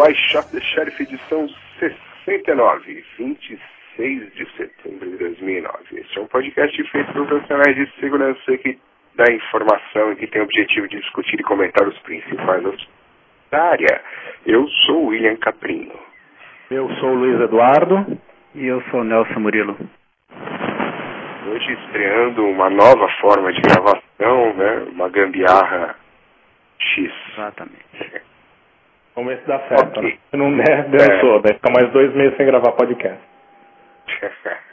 o I Shot the Sheriff edição 69, 26 de setembro de 2009. Este é um podcast feito por profissionais de segurança que dá informação e que tem o objetivo de discutir e comentar os principais assuntos da área. Eu sou o William Caprino. Eu sou o Luiz Eduardo. E eu sou o Nelson Murilo. Hoje estreando uma nova forma de gravação, né? Uma gambiarra X. Exatamente. Vamos ver se dá certo. Ok. Né? Se não der, dançou. Vai ficar mais dois meses sem gravar podcast.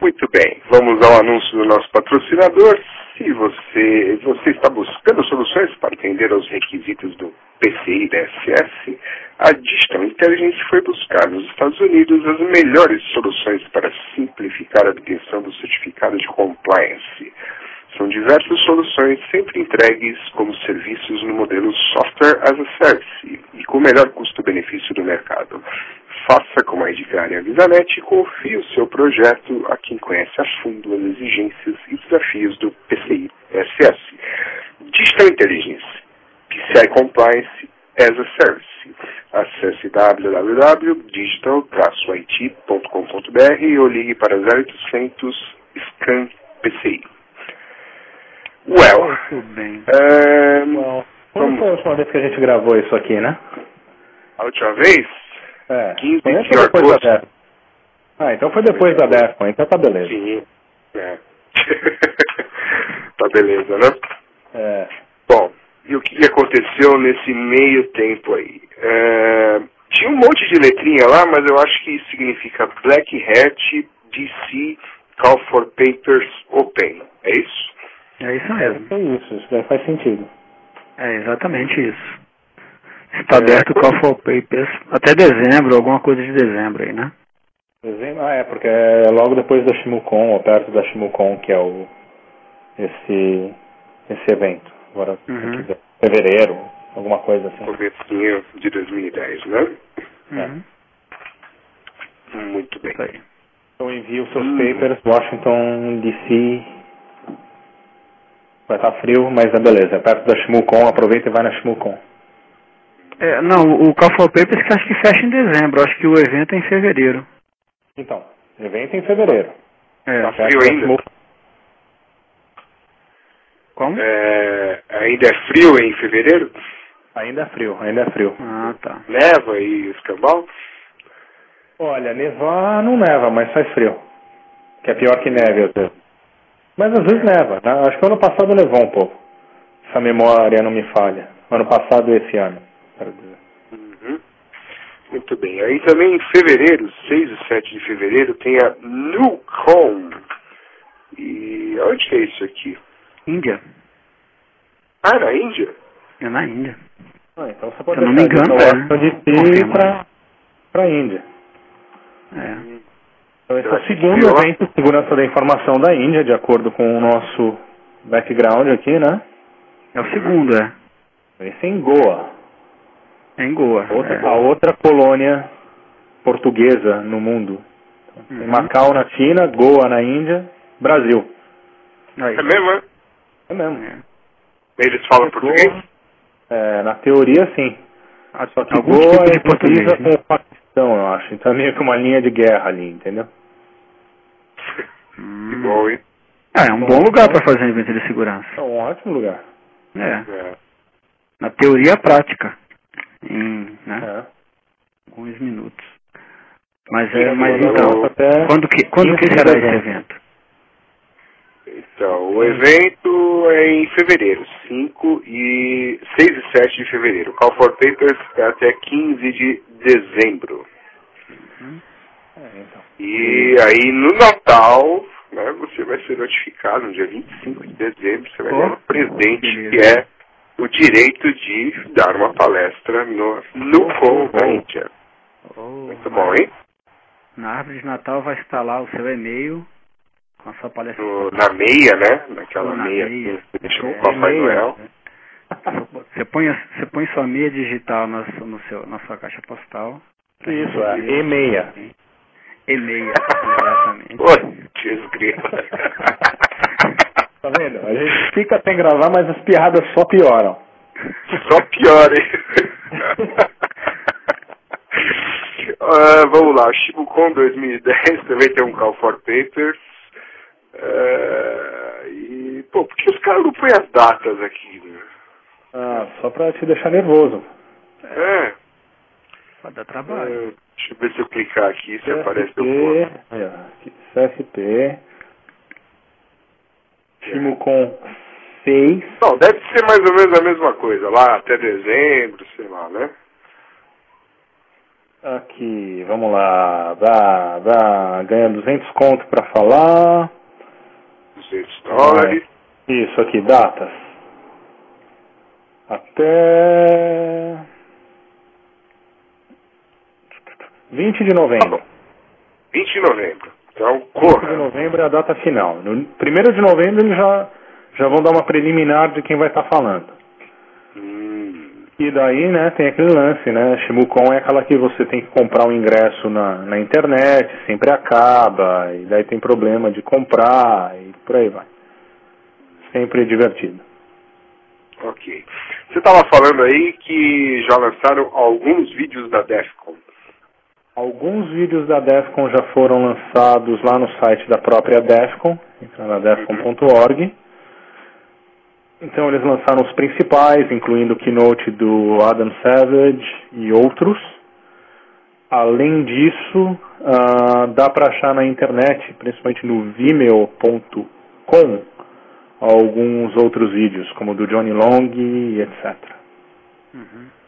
Muito bem, vamos ao anúncio do nosso patrocinador. Se você, você está buscando soluções para atender aos requisitos do PCI da SS, a Digital Intelligence foi buscar nos Estados Unidos as melhores soluções para simplificar a obtenção do certificado de compliance. São diversas soluções sempre entregues como serviços no modelo Software as a Service e com o melhor custo-benefício do mercado. Faça como a Edgária Visanet e confie o seu projeto a quem conhece a fundo as exigências e desafios do PCI SS. Digital Intelligence, PCI Compliance as a Service. Acesse www.digital-it.com.br ou ligue para 0800 SCAN PCI. Well, Muito bem. ehm, Bom, quando foi a última vez que a gente gravou isso aqui, né? a última vez, É. 15 Foi de depois da agosto. DEFCON? Ah, então foi depois da DEFCON, então tá beleza. Sim. É. tá beleza, né? É. Bom, e o que aconteceu nesse meio tempo aí? É, tinha um monte de letrinha lá, mas eu acho que isso significa Black Hat DC Call for Papers Open. É isso? É isso É mesmo. isso, isso daí faz sentido. É exatamente isso. Está É, aberto o Call for Papers até dezembro, alguma coisa de dezembro aí, né? Dezembro- Ah, é, porque é logo depois da Shimucon, ou perto da Shimucon, que é o esse, esse evento. Agora, Uhum. fevereiro, alguma coisa assim. Comecinho de 2010, né? Uhum. Muito bem. Então envie os seus Hum. papers, Washington DC. Vai estar frio, mas é beleza. É perto da Shimucon, aproveita e vai na Shimucon. É, não, o Call for Papers que acho que fecha em dezembro. Acho que o evento é em fevereiro. Então, evento em fevereiro. É. Tá frio da ainda? Como? É, ainda é frio em fevereiro? Ainda é frio, ainda é frio. Ah, tá. Neva e escambau? Olha, nevar não neva, mas faz frio. Que é pior que neve às vezes. Mas às vezes neva. né? Acho que ano passado nevou um pouco. Se a memória não me falha. Ano passado e esse ano. Quero dizer. Uhum. Muito bem. Aí também em fevereiro, 6 e 7 de fevereiro, tem a NewCom. E onde que é isso aqui? Índia. Ah, na Índia? É na Índia. Ah, então você Se pode eu não me deixar de engano, é. DC Confirma. para para Índia. É. Então esse é o segundo evento de segurança da informação da Índia, de acordo com o nosso background aqui, né? É o segundo, é. Esse é em Goa. É em Goa. Outra- é. A outra colônia portuguesa no mundo. Tem Uhum. Macau na China, Goa na Índia, Brasil. Aí. É mesmo, é? É mesmo. É. Eles falam português? É, na teoria, sim. Só que Algum Goa tipo de é português, com né? o Paquistão, eu acho. Então é meio que uma linha de guerra ali, entendeu? Hum. Igual, hein? Ah, é um bom lugar para fazer um evento de segurança. É um ótimo lugar. É. É. Na teoria prática. Em né, É. alguns minutos. Mas, é, mas então, quando que, quando que 15 de será esse evento? Então, o evento é em fevereiro, 5 e 6 e 7 de fevereiro. Call for Papers é até 15 de dezembro. É, então. E aí no Natal, né, você vai ser notificado no dia 25 de dezembro, você vai Oh, ganhar um presente que é o direito de dar uma palestra no, no Convention. Oh, Muito bom, hein? Na árvore de Natal vai estar lá o seu e-mail com a sua palestra. No- na meia, né? Naquela Na meia, meia. que você deixa o É, Papai meia. Noel. Você põe, você põe sua meia digital na, no seu, na sua caixa postal. Isso, é e-meia. E-mail, exatamente. Putz, grila. Tá vendo? A gente fica sem gravar, mas as piadas só pioram. Só pior, hein? Ah, vamos lá, Shibucon 2010 também tem um Call for Papers. Ah, e, pô, por que os caras não põem as datas aqui, né? Ah, só pra te deixar nervoso. É, Pode dar trabalho. é, deixa eu ver se eu clicar aqui, se aparece o aí, ó, aqui, CSP, Timocon 6, Não, deve ser mais ou menos a mesma coisa, lá até dezembro, sei lá, né? aqui, vamos lá, dá, dá, ganha 200 conto pra falar, 200 dólares. isso aqui, datas, até 20 de novembro. 20 de novembro. Então, 20 de corra. novembro é a data final. No 1 de novembro eles já, já vão dar uma preliminar de quem vai estar falando. Hum, E daí, né, tem aquele lance, né? Shimucon é aquela que você tem que comprar um ingresso na, na internet, sempre acaba, e daí tem problema de comprar, e por aí vai. Sempre divertido. ok. Você estava falando aí que já lançaram alguns vídeos da Defcon. Alguns vídeos da Defcon já foram lançados lá no site da própria Defcon, entra na defcon.org. Então eles lançaram os principais, incluindo o keynote do Adam Savage e outros. Além disso, ah, dá para achar na internet, principalmente no vimeo.com, alguns outros vídeos, como o do Johnny Long e etc. Uhum.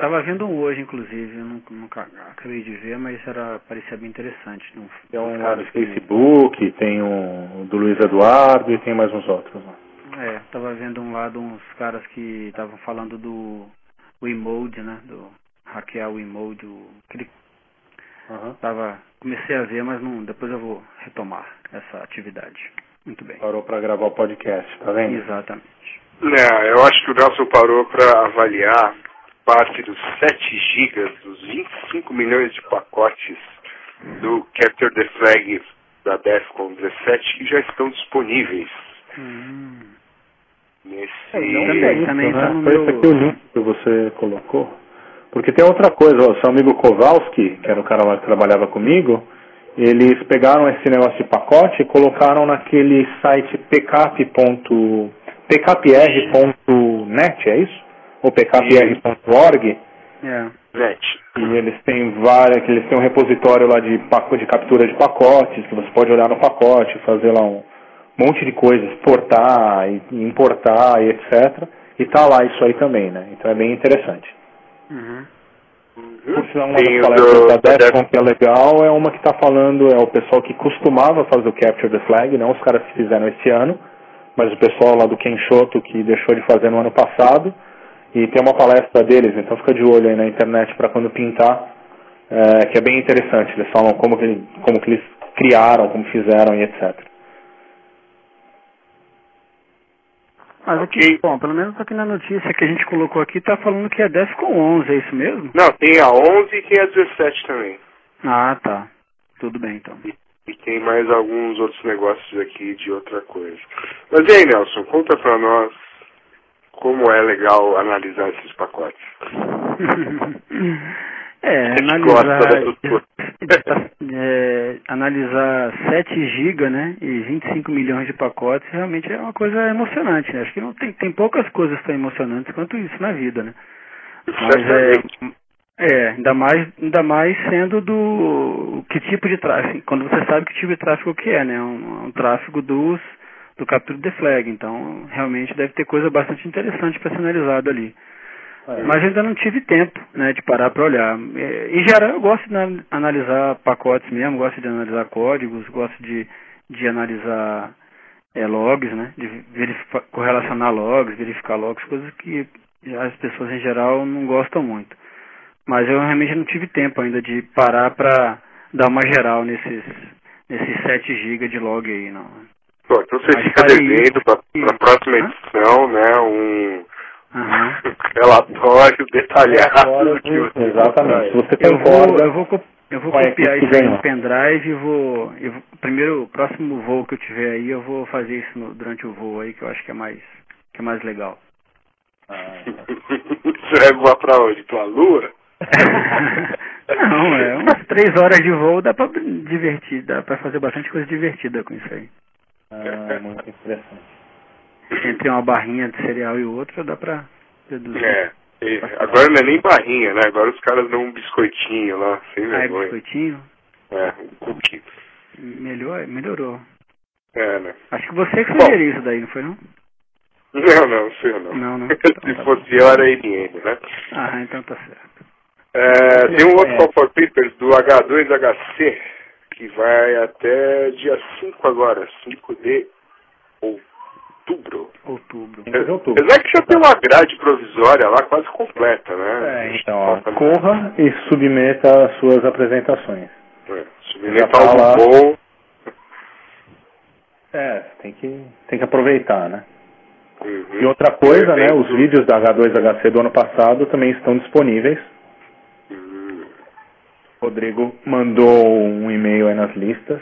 É, Tava vendo um hoje, inclusive, eu nunca, nunca acabei de ver, mas era, parecia bem interessante. Um, Tem um lá do que- Facebook, tem um do Luiz Eduardo e tem mais uns outros lá. É, tava vendo um lado uns caras que estavam falando do Wiimote, né? Do hackear o aquele tava, comecei a ver, mas não, depois eu vou retomar essa atividade. Muito bem. Parou para gravar o podcast, tá vendo? Exatamente. É, eu acho que o Nelson parou para avaliar parte dos 7 gigas, dos 25 milhões de pacotes do Capture the Flag da Defcon 17 que já estão disponíveis Hum. nesse... É, não Também, é isso, também né? tá no Foi meu- esse aqui o link que você colocou. Porque tem outra coisa, ó, seu amigo Kowalski, que era o cara lá que trabalhava comigo, eles pegaram esse negócio de pacote e colocaram naquele site pkp. pkpr.net, é isso? Pkpr.org? É. E eles têm várias, que eles têm um repositório lá de, paco- de captura de pacotes, que você pode olhar no pacote, fazer lá um monte de coisas, exportar, e importar e etc. E tá lá isso aí também, né? Então é bem interessante. Uhum. Por sinal, uma Tem das o palestras do- da da Defcon que é legal é uma que está falando, é o pessoal que costumava fazer o Capture the Flag, não os caras que fizeram esse ano, mas o pessoal lá do Kenshoto que deixou de fazer no ano passado. E tem uma palestra deles, então fica de olho aí na internet para quando pintar, é, que é bem interessante. Eles falam como que, como que eles criaram, como fizeram e etc. Mas aqui, Ok. bom, pelo menos aqui na notícia que a gente colocou aqui, tá falando que é Defcon 11, é isso mesmo? Não, tem a 11 e tem a 17 também. Ah, tá. Tudo bem, então. E, e tem mais alguns outros negócios aqui de outra coisa. Mas e aí, Nelson, conta pra nós como é legal analisar esses pacotes. é, gente analisar, é, analisar 7 GB, né, e 25 milhões de pacotes, realmente é uma coisa emocionante. né? Acho que não tem, tem poucas coisas tão emocionantes quanto isso na vida, né? Mas é, é, ainda mais, ainda mais sendo do que tipo de tráfego, quando você sabe que tipo de tráfego que é, né? Um, um tráfego dos do capture the flag, então realmente deve ter coisa bastante interessante para ser analisado ali. É. Mas ainda não tive tempo, né, de parar para olhar. É, Em geral, eu gosto de na- analisar pacotes mesmo, gosto de analisar códigos, gosto de, de analisar é, logs, né, de verificar, correlacionar logs, verificar logs, coisas que as pessoas em geral não gostam muito. Mas eu realmente não tive tempo ainda de parar para dar uma geral nesses, nesses 7 GB de log aí, não. Bom, então você Mas fica devendo para a próxima edição, né, um Aham. relatório detalhado Relatório que você Exatamente. Se você Eu vou, eu vou, eu vou copiar isso aí no pendrive e vou, eu vou. Primeiro, o próximo voo que eu tiver aí, eu vou fazer isso no- durante o voo aí, que eu acho que é mais, que é mais legal. Você vai voar pra onde? Pra lua? Não, é umas três horas de voo dá pra divertir, dá pra fazer bastante coisa divertida com isso aí. Ah, muito interessante. Entre uma barrinha de cereal e outra, dá pra deduzir. É. Agora não é nem barrinha, né? Agora os caras dão um biscoitinho lá, sem Ah, é vergonha. biscoitinho? É, um cookie. Melhor, melhorou. É, né? Acho que você que sugeriu isso daí, não foi não? Não, não, sei não. Não, não. Se Então tá fosse eu, era IBM, né? Ah, então tá certo. É, tem um outro É. Call for Papers do H2HC que vai até dia 5 agora, 5 de outubro. Outubro. De outubro. Apesar que já tem uma grade provisória lá quase completa, né? É, então, ó, Falta- corra e submeta as suas apresentações. É, submeter Já tá algo lá. bom. É, tem que, tem que aproveitar, né? Uhum. E outra coisa, né? Os vídeos da H2HC do ano passado também estão disponíveis. Rodrigo mandou um e-mail aí nas listas.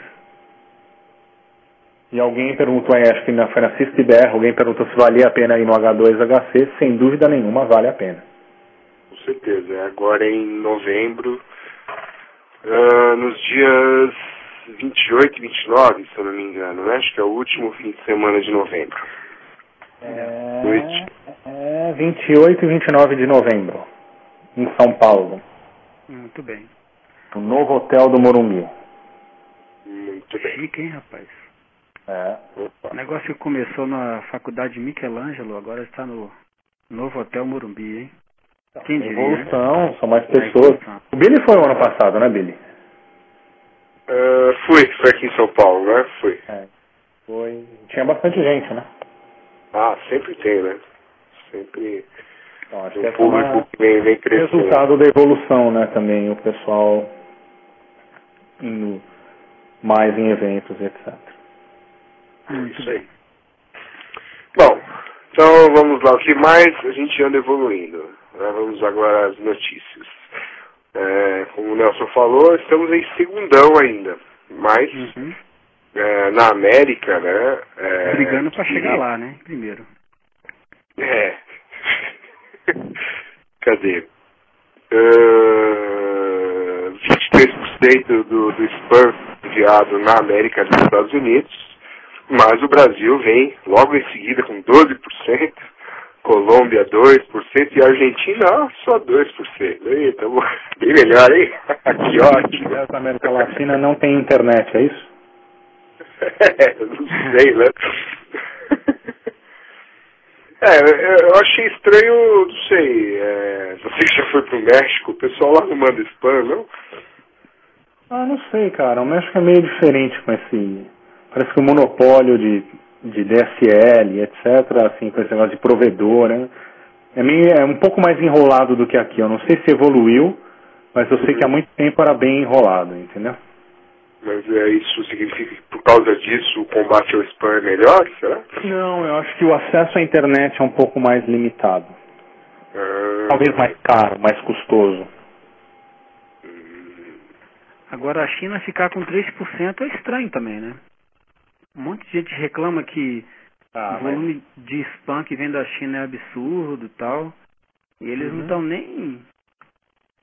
E alguém perguntou aí, acho que na, na CISTBR, alguém perguntou se valia a pena ir no H2HC. Sem dúvida nenhuma, vale a pena. Com certeza. É agora em novembro, ah, nos dias 28 e 29, se eu não me engano, né? Acho que é o último fim de semana de novembro. É, Noite. é 28 e 29 de novembro, em São Paulo, Muito bem. No novo hotel do Morumbi. Muito bem. Chique, hein, rapaz? É. Opa. O negócio que começou na faculdade de Michelangelo, agora está no novo Hotel Morumbi, hein? Quem diria, né? Evolução, são mais pessoas. O Billy foi o ano passado, né, Billy? Ah, fui, foi aqui em São Paulo, né? Fui. É. Foi. Tinha bastante gente, né? Ah, sempre tem, né? Sempre Então, acho que um essa é uma- público que vem, vem crescendo. resultado da evolução, né, também, o pessoal indo mais em eventos, etc. Muito Isso aí. bem. Bom, então vamos lá. O que mais a gente anda evoluindo? né? Vamos agora às notícias. É, como o Nelson falou, estamos em segundão ainda. Mas Uhum. é, na América, né? é, Brigando pra que- chegar lá, né? Primeiro. É. Cadê? Uh, 23% do, do spam enviado na América dos Estados Unidos, mas o Brasil vem logo em seguida com 12%, Colômbia 2% e a Argentina só 2%. Aí, tamo bem melhor, hein? que ótimo. Essa América Latina não tem internet, é isso? É, não sei, né? É, eu achei estranho, não sei, é, você que já foi pro México, o pessoal lá não manda spam, não? Ah, não sei, cara. O México é meio diferente com esse. Parece que o monopólio de, de DSL, etc., assim, com esse negócio de provedor, né? É, meio, é um pouco mais enrolado do que aqui. Eu não sei se evoluiu, mas eu sei que há muito tempo era bem enrolado, entendeu? Mas é, isso significa que por causa disso o combate ao spam é melhor, será? Não, eu acho que o acesso à internet é um pouco mais limitado. Ah, Talvez mais caro, mais custoso. Agora a China ficar com 3% é estranho também, né? Um monte de gente reclama que Ah, o volume de spam que vem da China é absurdo e tal. E eles não Uhum. estão nem.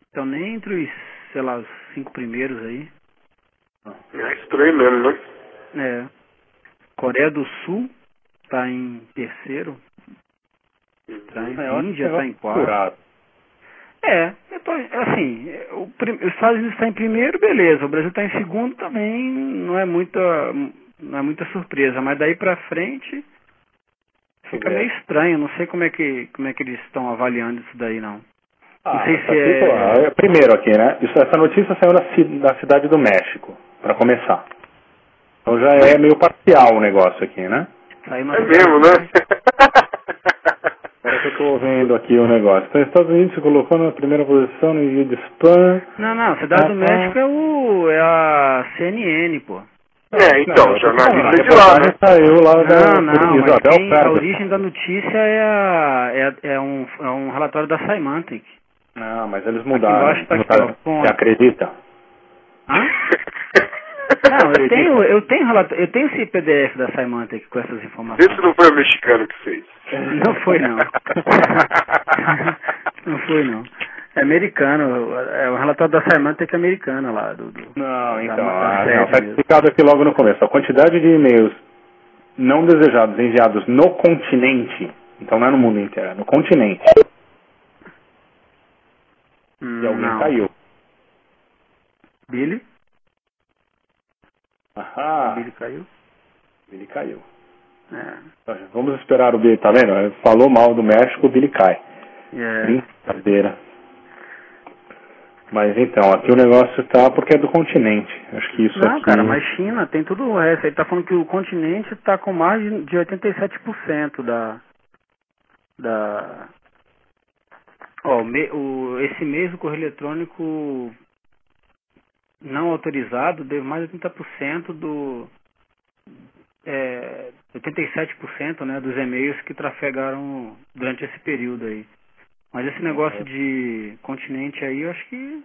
estão nem entre os, sei lá, os cinco primeiros aí. é estranho mesmo, né? É. Coreia do Sul está em terceiro. Tá em É, Índia está em quarto. curado. É, depois, assim, é, o os Estados Unidos está em primeiro, beleza. O Brasil está em segundo também, não é muita, não é muita surpresa. Mas daí pra frente, Fica meio estranho, não sei como é que, como é que eles estão avaliando isso daí, não. Ah, não sei isso se aqui, é- pô, é... Primeiro aqui, né? Isso, essa notícia saiu ci- na cidade do México, para começar. Então já é meio parcial o negócio aqui, né? É mesmo, né? Tô vendo aqui o negócio. Então, Estados Unidos se colocou na primeira posição no envio de spam. Não, não, Cidade do Ah, México é o é a CNN, pô. É, então, Não, jornalista a de lá, né? Saiu lá da Não, não, mas Isabel quem, a origem da notícia é, a, é, é um, é um relatório da Symantec. Não, mas eles mudaram. embaixo tá aqui, mudaram. ó, com- Você acredita? Hã? Não, eu tenho, eu tenho relatório, eu tenho esse PDF da Symantec com essas informações. Esse não foi o mexicano que fez. Não foi não. não foi não. É americano, é um relatório da Symantec americana lá. Do, do- Não, então, da- ah, da não, tá explicado aqui logo no começo. A quantidade de e-mails não desejados enviados no continente, então não é no mundo inteiro, é no continente, Hum, e alguém não. caiu. Billy? Ahá, Billy caiu? Billy caiu. É. Vamos esperar o Billy, tá vendo? Falou mal do México, o Billy cai. É. Brincadeira. Mas então, aqui o negócio tá porque é do continente. Acho que isso Não, aqui... cara, mas China tem tudo o resto. Ele tá falando que o continente tá com mais de de 87% da. Da. Ó, o me- o, esse mês o correio eletrônico não autorizado deu mais de 80% do. É, 87% né, dos e-mails que trafegaram durante esse período aí. Mas esse negócio de continente aí, eu acho que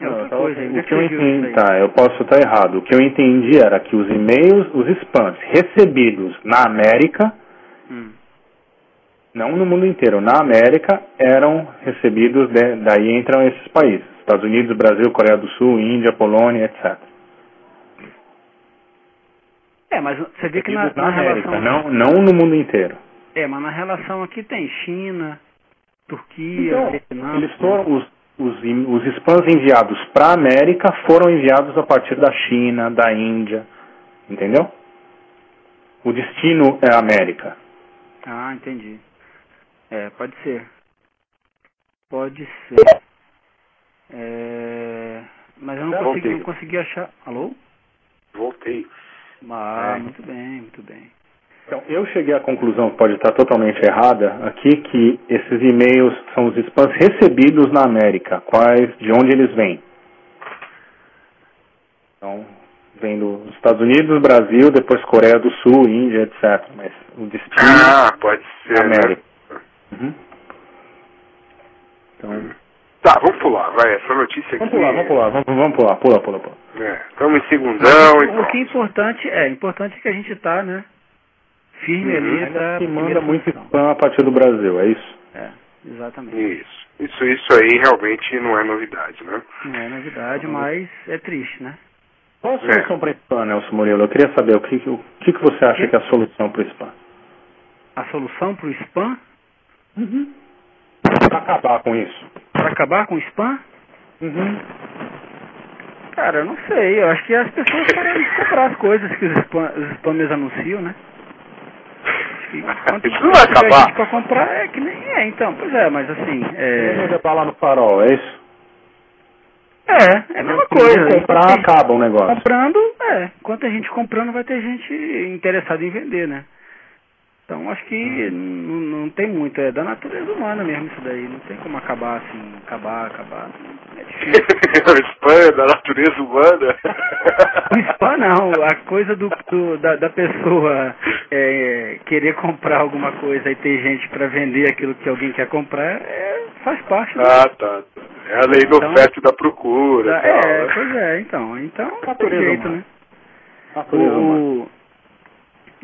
é Não, outra tava- coisa. É o que eu entendi, tá, eu posso estar errado. O que eu entendi era que os e-mails, os spams recebidos na América, Hum. Não no mundo inteiro, na América, eram recebidos, de- daí entram esses países. Estados Unidos, Brasil, Coreia do Sul, Índia, Polônia, etc. É, mas você vê que na, na América, relação. não, não no mundo inteiro. É, mas na relação aqui tem China, Turquia, Então, Vietnã. eles foram, os, os, os spams enviados para a América foram enviados a partir da China, da Índia, entendeu? O destino é a América. Ah, entendi. É, pode ser. Pode ser. É, mas eu não consegui, não consegui achar. Alô? Voltei. Ah, É. muito bem, muito bem. Então, eu cheguei à conclusão, que pode estar totalmente errada, aqui que esses e-mails são os spams recebidos na América. Quais, de onde eles vêm? Então, vem dos Estados Unidos, Brasil, depois Coreia do Sul, Índia, etc. Mas o destino Ah, pode ser. né? América. Uhum. Então, Tá, vamos pular, vai. Essa notícia aqui. vamos pular, vamos pular, vamos, vamos pular, pula, pula, pula. É, estamos em segundão e o que é importante é, importante é que a gente tá, né? Firme Uhum. ali pra primeira manda muito spam a partir do Brasil, é isso? É, exatamente. Isso. Isso, isso aí realmente não é novidade, né? Não é novidade, mas é triste, né? Qual a É. solução para spam, Nelson Murilo? Eu queria saber o que, que- o que, que você acha que é a solução para o spam? A solução pro spam, Para acabar com isso. pra acabar com o spam, Uhum. Cara, eu não sei. Eu acho que as pessoas de comprar as coisas que os, spam, os spammers anunciam, né? Acho que quanto não vai acabar. pra comprar é que nem é, então. Pois é, mas assim, É. tá lá no farol, é isso? É, é a mesma coisa. comprar, acaba o negócio. Comprando, é. Enquanto a gente comprando, vai ter gente interessada em vender, né? Então, acho que n- não tem muito. É da natureza humana mesmo isso daí. Não tem como acabar assim, acabar, acabar. É difícil. o spam da natureza humana. O spam não, a coisa do, do- da, da pessoa é, querer comprar alguma coisa e ter gente para vender aquilo que alguém quer comprar é, faz parte do, Ah, tá. tá. É a lei do Então- oferta e da procura. da- tal, É, né? pois é, então. Então não tem Natureza jeito, humana. né? Natureza humana. O,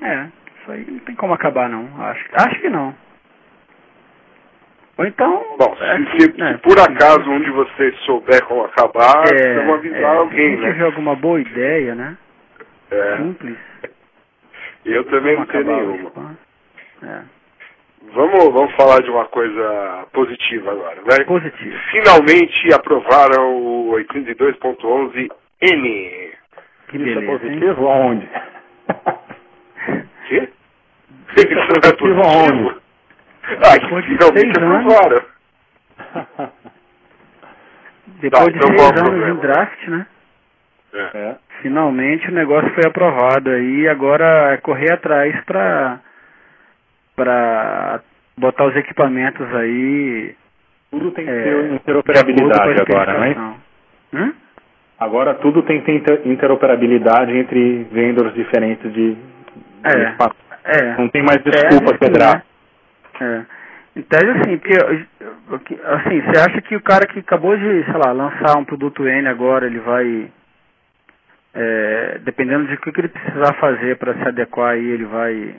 é, isso aí não tem como acabar não. Acho, acho que não. Ou então. Bom, é, se, se- né, se por acaso um de vocês souber como acabar, é, vamos avisar é, alguém, se né? tiver alguma boa ideia, né? É. Simples. Eu também não tenho nenhuma. É. Vamos, vamos falar de uma coisa positiva agora, né? Positivo. Finalmente aprovaram o 82.11N. Que Isso é beleza, hein? positivo aonde? Quê? Isso é positivo? Ah, de finalmente aprovaram. Depois Tá, de então seis anos em draft, né? É. É. Finalmente o negócio foi aprovado aí e agora é correr atrás pra, pra botar os equipamentos aí. Tudo tem que é, ter de interoperabilidade agora, não é? especificação. Hum? Agora tudo tem que ter inter- interoperabilidade entre vendors diferentes de, de É. É. Não tem mais Em desculpa tese, quebrar. né? É. Em tese, assim, porque, que- assim, você acha que o cara que acabou de, sei lá, lançar um produto N agora, ele vai, é, dependendo de o que que ele precisar fazer para se adequar aí, ele vai,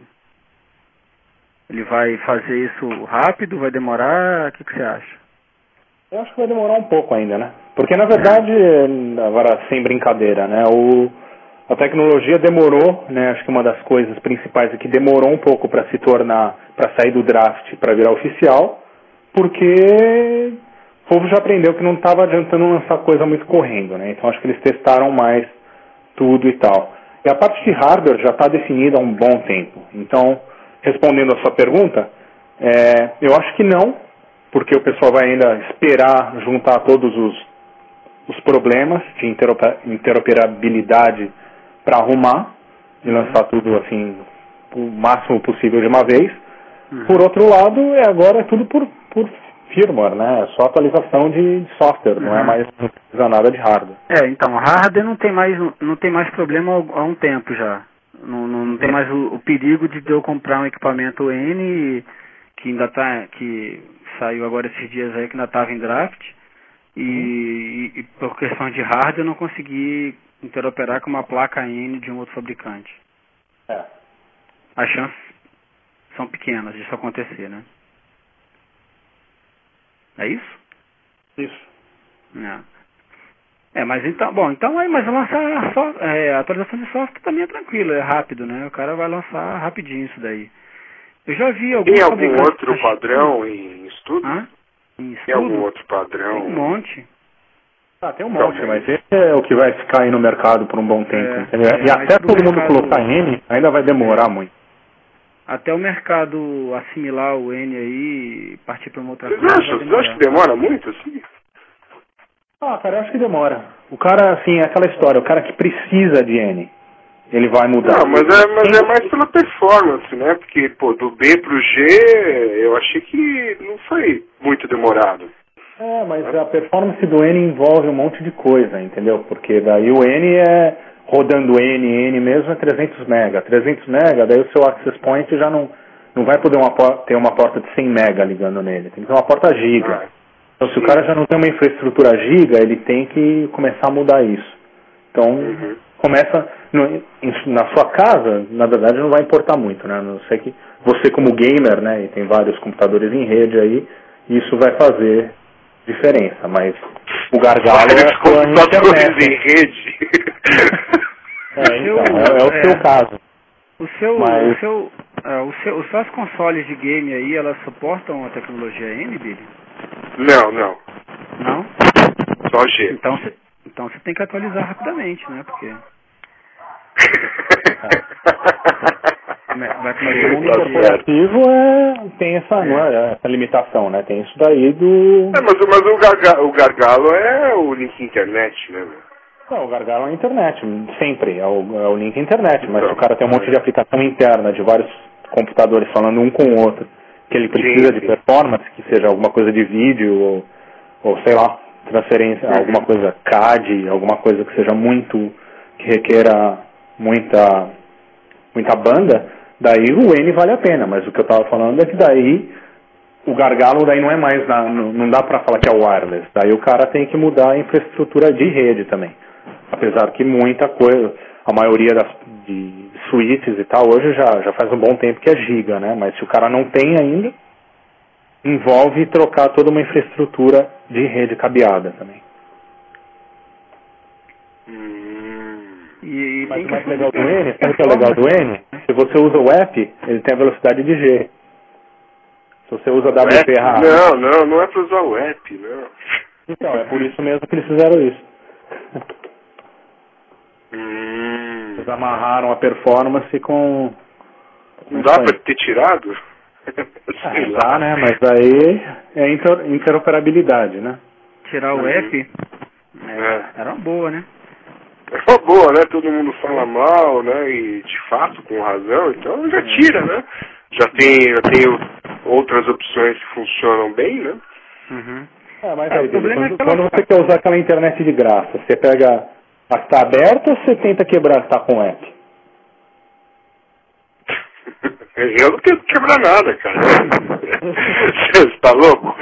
ele vai fazer isso rápido, vai demorar, o que, que você acha? Eu acho que vai demorar um pouco ainda, né? Porque na verdade, agora sem brincadeira, né? O, a tecnologia demorou, né? Acho que uma das coisas principais é que demorou um pouco para se tornar, para sair do draft, para virar oficial, porque o povo já aprendeu que não estava adiantando lançar coisa muito correndo, né? Então acho que eles testaram mais tudo e tal. E a parte de hardware já está definida há um bom tempo. Então, respondendo a sua pergunta, é, eu acho que não, porque o pessoal vai ainda esperar juntar todos os, os problemas de interope- interoperabilidade para arrumar e lançar tudo assim o máximo possível de uma vez. Por outro lado, é agora é tudo por, por firmware, né? É só atualização de software, não é Uhum. mais não nada de hardware. É, então, hardware não tem mais, não tem mais problema há um tempo já. Não, não, não tem mais o, o perigo de eu comprar um equipamento N que ainda tá, que saiu agora esses dias aí que ainda estava em draft e, e- e por questão de hardware eu não consegui interoperar com uma placa N de um outro fabricante. É. As chances são pequenas disso acontecer, né? É isso? Isso. É. É, mas então, bom, então aí, mas lançar só, é, a atualização de software também é tranquilo, é rápido, né? O cara vai lançar rapidinho isso daí. Eu já vi alguns Tem algum outro acho- padrão em estudo? Hã? Em Tem algum estudo? outro Tem padrão? um monte. Ah, tem um Então, monte, mas esse é o que vai ficar aí no mercado por um bom tempo, É, entendeu? é, e até do todo mundo mercado- colocar N, ainda vai demorar muito. Até o mercado assimilar o N aí e partir para uma outra Vocês coisa. acham? Vocês acham que demora muito assim? Ah, cara, eu acho que demora. O cara, assim, é aquela história, o cara que precisa de N, ele vai mudar. Não, mas é, mas é mais pela performance, né? Porque, pô, do B pro G, eu achei que não foi muito demorado. É, mas a performance do N envolve um monte de coisa, entendeu? Porque daí o N é rodando N, N mesmo é 300 mega. 300 mega, daí o seu access point já não, não vai poder uma, ter uma porta de 100 mega ligando nele. Tem que ter uma porta giga. Ah, Então se o cara já não tem uma infraestrutura giga, ele tem que começar a mudar isso. Então, Uhum. começa no- na sua casa, na verdade não vai importar muito, né? A Não sei que você como gamer, né, e tem vários computadores em rede aí, isso vai fazer diferença, mas o gargalo é a sua internet. em rede. É, então, é, é o É. seu caso. O seu, Mas- o seu, é, o seu, os seus consoles de game aí, elas suportam a tecnologia N, Billy? não, não. Não? Só G. Então você então você tem que atualizar rapidamente, né? Porque vai começar O mundo corporativo é, tem essa, é, essa limitação, né? Tem isso daí do. É, mas, o- mas o, garga- o gargalo é o link internet, né? Não, o gargalo é a internet, sempre, é o, é o link internet, mas Então, se o cara tem um monte de aplicação interna de vários computadores falando um com o outro, que ele precisa Sim, de sim. performance, que seja alguma coisa de vídeo ou, ou sei lá, transferência, Uhum. alguma coisa CAD, alguma coisa que seja muito, que requeira muita, muita banda, daí o N vale a pena, mas o que eu estava falando é que daí o gargalo daí não é mais, na, não, não dá para falar que é wireless, daí o cara tem que mudar a infraestrutura de rede também. Apesar que muita coisa, a maioria das de suítes e tal, hoje já, já faz um bom tempo que é giga, né? Mas se o cara não tem ainda, envolve trocar toda uma infraestrutura de rede cabeada também. Hum. E, e Mas o mais legal do N, sabe o que é legal do N? Se você usa o app, ele tem a velocidade de G. Se você usa? WP errado. Não, não, não é pra usar o app, não. Então, é por isso mesmo que eles fizeram isso. Hum. Eles amarraram a performance com, Não dá pra ter tirado? Ah, Sei dá, lá. né? Mas aí é inter- interoperabilidade, né? Tirar o Uhum. app é, É. era uma boa, né? É uma boa, né? Todo mundo fala mal, né? E de fato, com razão, então já tira, né? Já tem, já tem outras opções que funcionam bem, né? Uhum. É, mas É, aí, o problema é quando, quando você quer usar aquela internet de graça, você pega a que tá aberta ou você tenta quebrar a que tá com app? Eu não tento quebrar nada, cara. Você está louco?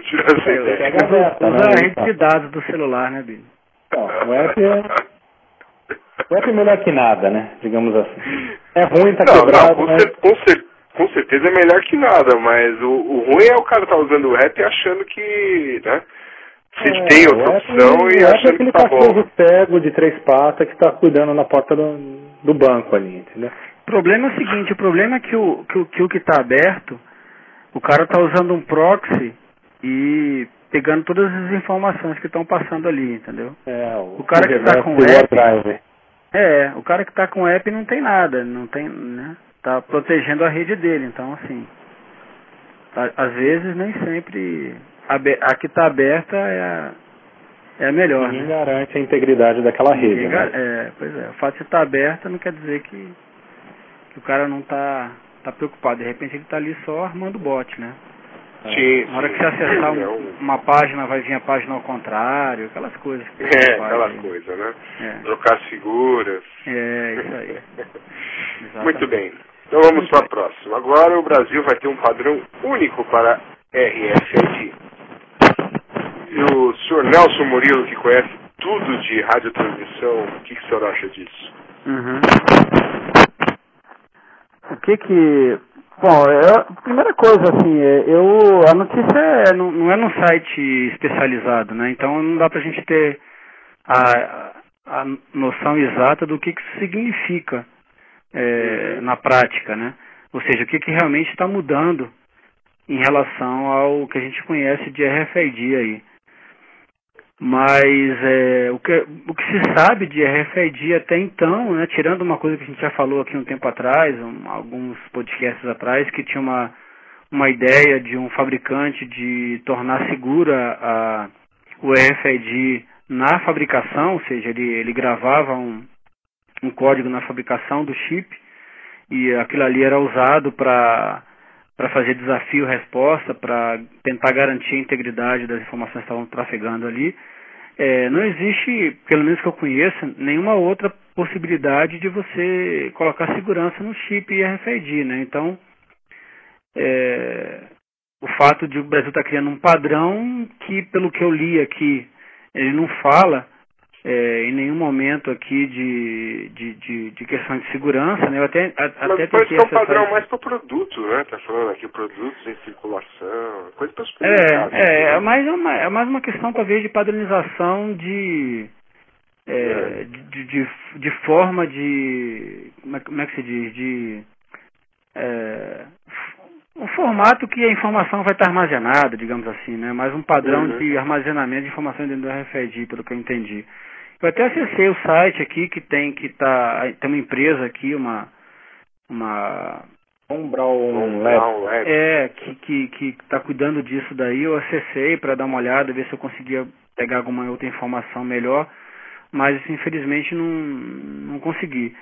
Tira essa ideia. pega aberta, Usa né? a rede de dados do celular, né, Billy? Não, o app é, o app é melhor que nada, né? Digamos assim. É ruim, tá Não, não, quebrado, com, mas... cer- com cer- com certeza é melhor que nada, mas o, o ruim é o cara tá usando o app achando que, né? Se É, tem outra app- opção o e app é achando aquele que tá bom. cachorro cego de três patas que tá cuidando na porta do, do banco ali, entendeu? O problema é o seguinte, o problema é que o que o que, o que tá aberto, o cara tá usando um proxy e pegando todas as informações que estão passando ali, entendeu? É, O cara que tá com o app-. É, o cara que tá com app não tem nada, não tem, né? Tá protegendo a rede dele, então assim, a- às vezes nem sempre a que tá aberta é a, é a melhor, Ninguém né? garante a integridade daquela rede. Ninguém né? gar- É, pois é, o fato de estar aberta não quer dizer que, que o cara não tá, tá preocupado, de repente ele tá ali só armando bot, né? Sim, Na hora sim. que você acessar um- É, um- uma página, vai vir a página ao contrário, aquelas coisas. que é faz aquela aí. coisa, né? É. Trocar figuras. É, isso aí. Muito bem. Então vamos para a próxima. Agora o Brasil vai ter um padrão único para RFID. E o senhor Nelson Murilo, que conhece tudo de radiotransmissão, o que, que o senhor acha disso? Uhum. O que que... Bom, eu, primeira coisa, assim, é, eu, a notícia é, não, não é num site especializado, né? Então não dá pra gente ter a, a noção exata do que, que isso significa é, na prática, né? Ou seja, o que, que realmente está mudando em relação ao que a gente conhece de RFID aí. Mas é, o, que, o que se sabe de RFID até então, né, tirando uma coisa que a gente já falou aqui um tempo atrás, um, alguns podcasts atrás, que tinha uma, uma ideia de um fabricante de tornar segura a, o RFID na fabricação, ou seja, ele, ele gravava um, um código na fabricação do chip e aquilo ali era usado para para fazer desafio-resposta, para tentar garantir a integridade das informações que estavam trafegando ali. É, não existe, pelo menos que eu conheça, nenhuma outra possibilidade de você colocar segurança no chip RFID, né? Então, é, o fato de o Brasil estar criando um padrão que, pelo que eu li aqui, ele não fala é, em nenhum momento aqui de, de, de, de questões de segurança, né? Eu até, a, Mas até que é um padrão esse- mais para produto, né? Tá falando aqui produtos em circulação, coisa para É, é, é mais uma, é mais uma questão talvez de padronização de, é, de, de, de forma de, como é, é que se diz, de é, um formato que a informação vai estar armazenada, digamos assim, né? Mais um padrão Uhum. de armazenamento de informações dentro do RFID, pelo que eu entendi. Eu até acessei o site aqui que tem que tá, tem uma empresa aqui, uma uma Umbral Um Lab. é. é, que que que tá cuidando disso daí, eu acessei para dar uma olhada, ver se eu conseguia pegar alguma outra informação melhor, mas infelizmente não, não consegui.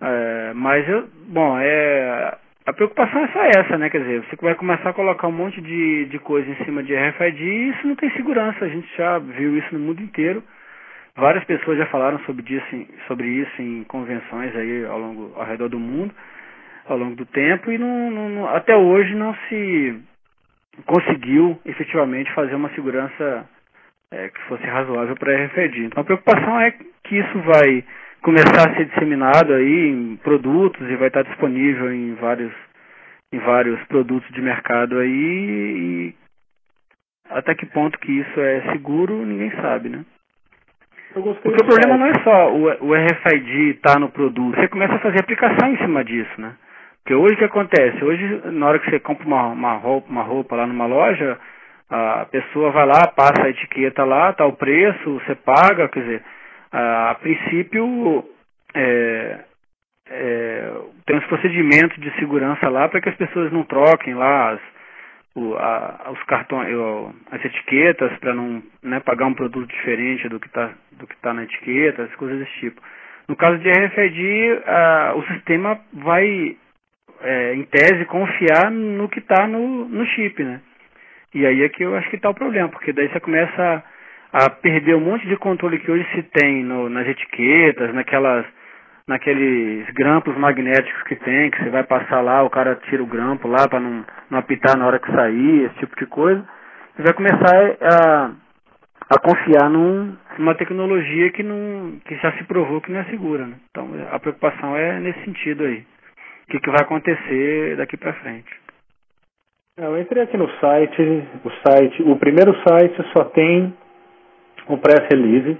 É, mas eu, bom, é a preocupação é só essa, né? Quer dizer, você vai começar a colocar um monte de, de coisa em cima de RFID e isso não tem segurança. A gente já viu isso no mundo inteiro. Várias pessoas já falaram sobre isso, em- sobre isso em convenções aí ao longo, ao redor do mundo, ao longo do tempo, e não- não- até hoje não se conseguiu efetivamente fazer uma segurança é, que fosse razoável para a RFID. Então a preocupação é que isso vai começar a ser disseminado aí em produtos e vai estar disponível em vários em vários produtos de mercado aí e até que ponto que isso é seguro ninguém sabe, né? Porque o problema não é só o, RFID estar no produto, você começa a fazer aplicação em cima disso, né? Porque hoje o que acontece? Hoje, na hora que você compra uma, uma, roupa, uma roupa lá numa loja, a pessoa vai lá, passa a etiqueta lá, tá o preço, você paga, quer dizer, a, a princípio é, é, tem uns procedimentos de segurança lá para que as pessoas não troquem lá as, o, a, os cartões, as etiquetas para não né, pagar um produto diferente do que está do que tá na etiqueta, as coisas desse tipo. No caso de RFID, o sistema vai, é, em tese, confiar no que está no, no chip, né? E aí é que eu acho que está o problema, porque daí você começa a, a, perder um monte de controle que hoje se tem no, nas etiquetas, naquelas naqueles grampos magnéticos que tem, que você vai passar lá, o cara tira o grampo lá para não, não apitar na hora que sair, esse tipo de coisa. Você vai começar a, a confiar num, numa tecnologia que, não, que já se provou que não é segura. Né? Então a preocupação é nesse sentido aí. O que, que vai acontecer daqui para frente? É, eu entrei aqui no site, o site, o primeiro site só tem o press-release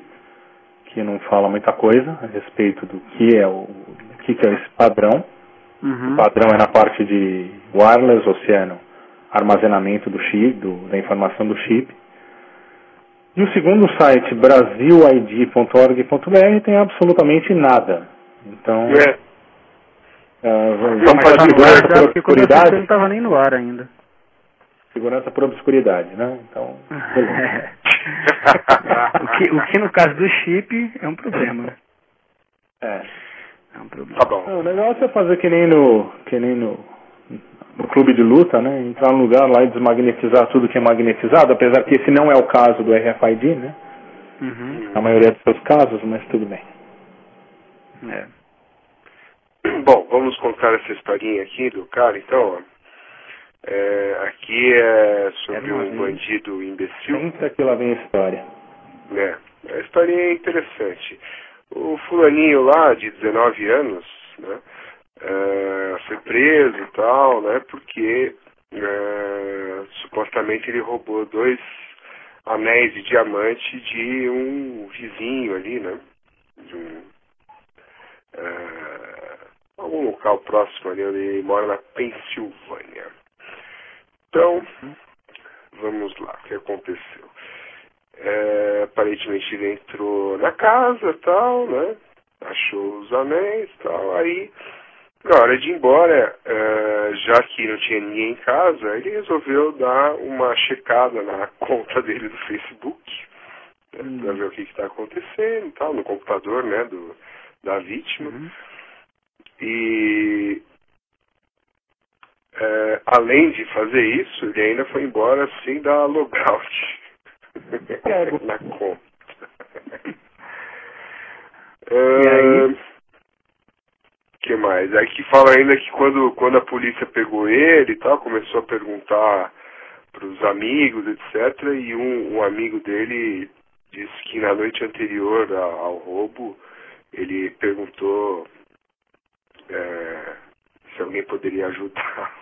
que não fala muita coisa a respeito do que é o, que, que é esse padrão. Uhum. O padrão é na parte de wireless, ou seja, armazenamento do chip, do, da informação do chip. E o segundo site, brasilid.org.br, tem absolutamente nada. Então, é. Uh, vamos de segurança por obscuridade. Não estava nem no ar ainda. Segurança por obscuridade, né? Então, o, que, o que no caso do chip é um problema. Né? É. É um problema. Tá bom. o negócio é fazer que nem no. que nem no, no clube de luta, né? Entrar no lugar lá e desmagnetizar tudo que é magnetizado, apesar que esse não é o caso do RFID, né? Uhum. Na maioria dos seus casos, mas tudo bem. É. Bom, vamos contar essa historinha aqui do cara, então. É, aqui é sobre É um novinho. bandido imbecil. Senta que lá vem a história. né? A historinha é interessante. O fulaninho lá, de 19 anos, né? é, foi preso e tal, né? Porque é, supostamente ele roubou dois anéis de diamante de um vizinho ali, né? De um, é, algum local próximo ali, onde ele mora na Pensilvânia. Então, vamos lá, o que aconteceu? É, aparentemente ele entrou na casa tal, né? Achou os anéis tal, aí na hora de ir embora, é, já que não tinha ninguém em casa, ele resolveu dar uma checada na conta dele do Facebook, né, Hum. pra ver o que está acontecendo e tal, no computador, né, do, da vítima. Uhum. E é, além de fazer isso, ele ainda foi embora sem dar logout na conta. Aí? que mais? Aqui fala ainda que quando, quando a polícia pegou ele e tal, começou a perguntar para os amigos, etc. E um, um amigo dele disse que na noite anterior a- ao roubo ele perguntou é, se alguém poderia ajudar.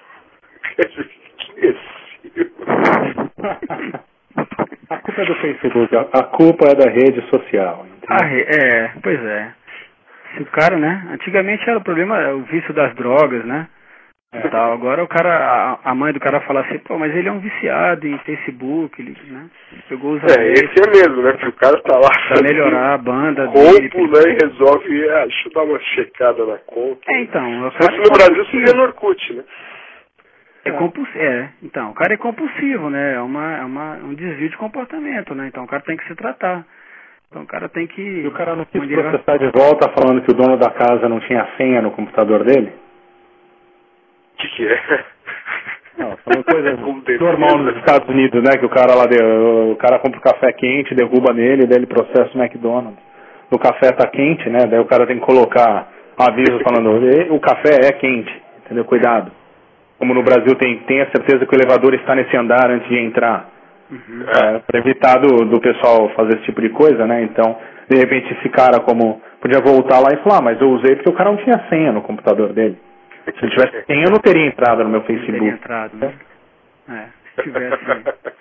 a culpa é do Facebook, a culpa é da rede social. Ah, é, pois é. Se o cara, né? Antigamente era o problema, o vício das drogas, né? É. Tal. Agora o cara, a, mãe do cara fala assim, pô, mas ele é um viciado em Facebook, ele, né? Pegou os É, anéis esse é mesmo, né? Que o cara tá lá pra melhorar a banda dele. roubo, né? E resolve, ah, deixa eu dar uma checada na conta. É, então, Se fosse no Brasil seria no Orkut, né? É compulsivo, é. Então, o cara é compulsivo, né? É, uma, é uma, um desvio de comportamento, né? Então o cara tem que se tratar. Então o cara tem que. E o cara não quis processar de volta falando que o dono da casa não tinha senha no computador dele? O que, que é? Não, são coisas normal nos Estados Unidos, né? Que o cara lá, de, o cara compra o café quente, derruba nele, daí ele processa o McDonald's. O café tá quente, né? Daí o cara tem que colocar aviso falando, "E- o café é quente, entendeu? Cuidado. Como no Brasil tem, tenha certeza que o elevador está nesse andar antes de entrar. Uhum. É, para evitar do, do pessoal fazer esse tipo de coisa, né? Então, de repente, esse cara como podia voltar lá e falar, "Ah, mas eu usei porque o cara não tinha senha no computador dele. Se eu tivesse senha, eu não teria entrado no meu Não teria Facebook. entrado, né? É, se tivesse.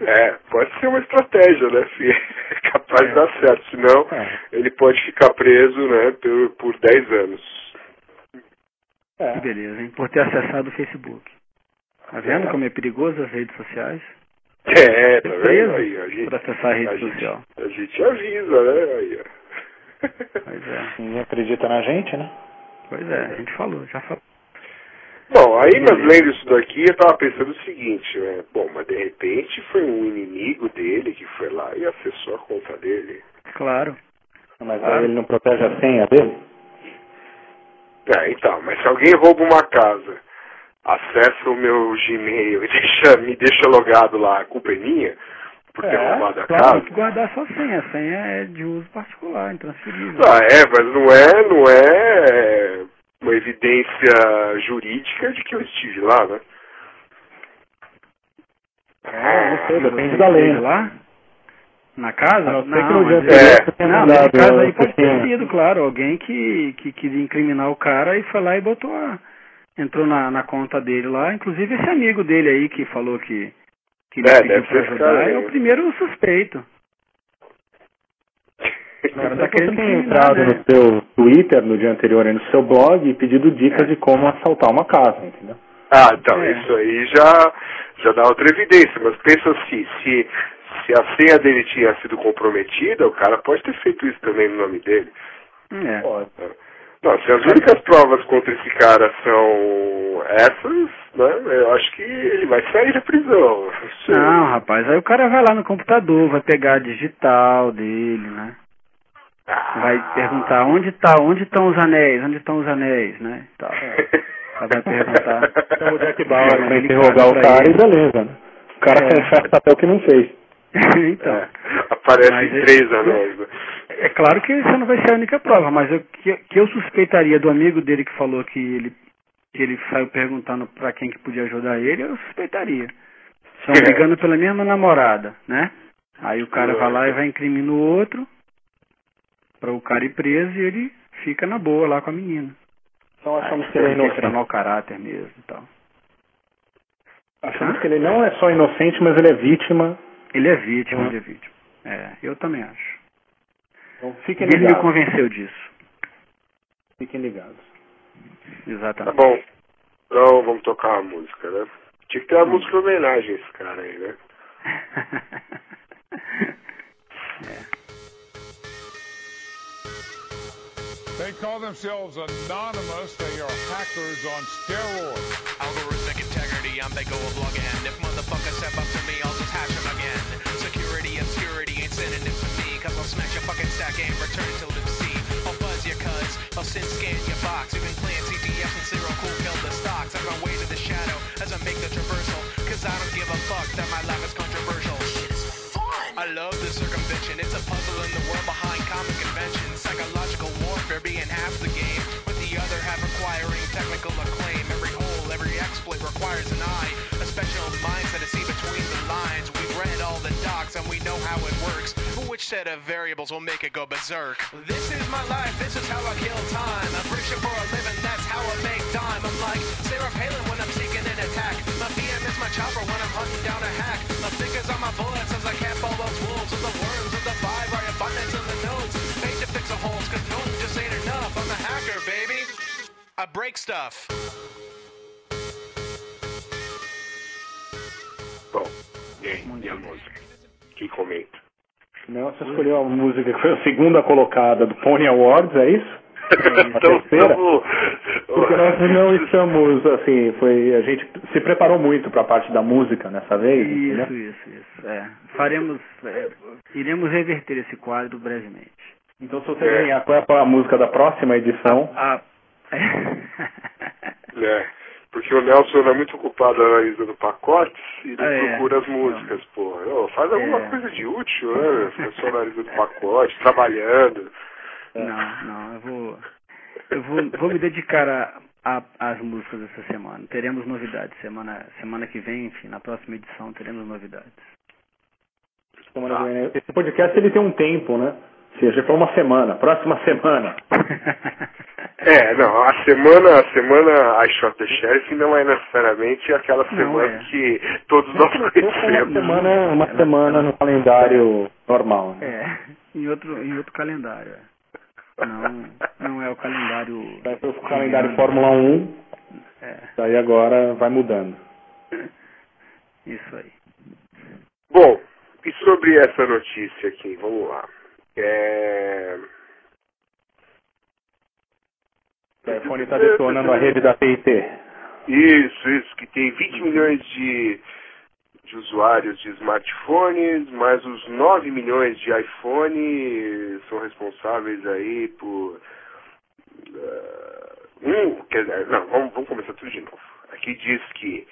É, pode ser uma estratégia, né? Se é capaz de É. dar certo. Senão, É. ele pode ficar preso, né? Por, por 10 anos. É. Que beleza, hein? Por ter acessado o Facebook. Tá vendo como é perigoso as redes sociais? É, tá vendo? Aí, a gente, por acessar a rede a gente- social. a gente avisa, né? Aí, ó. Pois é. Ninguém acredita na gente, né? Pois é, a gente falou, já falou. Bom, aí mas lendo isso daqui, eu tava pensando o seguinte, né? Bom, mas de repente foi um inimigo dele que foi lá e acessou a conta dele. Claro. Mas Claro. aí ele não protege a senha dele? É, então, mas se alguém rouba uma casa, acessa o meu Gmail e deixa, me deixa logado lá, a culpa é minha, por ter É, roubado a casa? tem que guardar sua senha. A senha é de uso particular, intransferível. Ah, é, mas não é, não é uma evidência jurídica de que eu estive lá, né? É, não sei, depende da lei. né? lá? Na casa? Não que no mas- É. Não, nesse caso aí pode ter sido, claro, alguém que, que queria incriminar o cara e foi lá e botou a. Entrou na, na conta dele lá, inclusive esse amigo dele aí que falou que queria É, pedir deve pra ajudar, é o primeiro suspeito. cara tá Você querendo tem entrado né? no seu Twitter no dia anterior e no seu blog e pedido dicas de como assaltar uma casa, entendeu? Ah, então, É. isso aí já, já dá outra evidência, mas pensa assim, se, se a senha dele tinha sido comprometida, o cara pode ter feito isso também no nome dele. É. Pode. Não, se as únicas provas contra esse cara são essas, né, eu acho que ele vai sair da prisão. Não, rapaz, aí o cara vai lá no computador, vai pegar a digital dele, né? Ah. Vai perguntar onde tá, onde estão os anéis, onde estão os anéis, né? Tal. Ela vai perguntar. Então o Jack Bauer vai ele interrogar o cara ele. e beleza, né? O cara É. confessa até o que não fez. então. É, aparecem ele- três anéis. Né? É claro que essa não vai ser a única prova, mas eu, que, que eu suspeitaria do amigo dele que falou que ele, que ele saiu perguntando pra quem que podia ajudar ele, eu suspeitaria. Estão É. brigando pela mesma namorada, né? Aí o cara vai lá e vai incriminar o outro pra o cara ir preso e ele fica na boa lá com a menina. Então achamos Aí, que ele é inocente. mau caráter mesmo e tal. Achamos que ele não é só inocente, mas ele é vítima. Ele é vítima, Uhum. ele é vítima. É, eu também acho. Então fiquem Ele me ligados. convenceu disso. Fiquem ligados. Tá Exatamente. bom. Então vamos tocar uma música, né? Tinha que ter uma música em homenagem a esse cara aí, né? é. They call themselves anonymous. They are hackers on steroids. Algorithmic integrity, I'm the go of login. If motherfuckers step up to me, I'll just hash them again. Security, obscurity ain't synonyms for me. Cause I'll smash your fucking stack and return to live C. I'll buzz your cuz, I'll sin scan your box. Even playing CTF and zero cool kill the stocks. I'm my way to the shadow as I make the traversal. Cause I don't give a fuck that my life is controversial. I love the circumvention. It's a puzzle in the world behind common conventions. Psychological warfare being half the game, with the other half requiring technical acclaim. Every hole, every exploit requires an eye, a special mindset to see between the lines. We've read all the docs and we know how it works. Which set of variables will make it go berserk? This is my life. This is how I kill time. I'm preaching for a living. That's how I make dime. I'm like Sarah Palin when I'm seeking an attack. My PM is my chopper when I'm hunting down a hack. My fingers on my bullets break stuff. Bom, e aí? E a música? Quem comenta? Não, você escolheu a música que foi a segunda colocada do Pony Awards, é isso? então, vamos... Porque nós não estamos, assim, foi, a gente se preparou muito para a parte da música nessa vez, Isso, entendeu? isso, isso. É. Faremos, é, iremos reverter esse quadro brevemente. Então se você ganhar qual é a música da próxima edição, Ah, É, porque o Nelson é muito ocupado analisando pacotes e ele Ah, é. procura as músicas, pô. Faz alguma É. coisa de útil, né? Fica só analisando pacote, trabalhando. não, não, eu vou, eu vou, vou me dedicar a, a- às músicas essa semana. Teremos novidades. Semana, semana que vem, enfim, na próxima edição teremos novidades. semana que vem, esse podcast ele tem um tempo, né? Se a gente for uma semana, próxima semana. É, não, a semana, a semana I Shot the Sheriff não é necessariamente aquela Não semana é. que todos nós Uma conhecemos. semana, uma semana no calendário normal. Né? É, em outro, em outro calendário. é. Não, não é o calendário. Vai pro calendário Fórmula 1, É, daí agora vai mudando. isso aí. Bom, e sobre essa notícia aqui, vamos lá. É... O iPhone está detonando a rede da TIT. Isso, isso, que tem 20 milhões de, de usuários de smartphones, mais os 9 milhões de iPhone são responsáveis aí por. Uh, um, quer dizer, não, vamos, vamos começar tudo de novo. Aqui diz que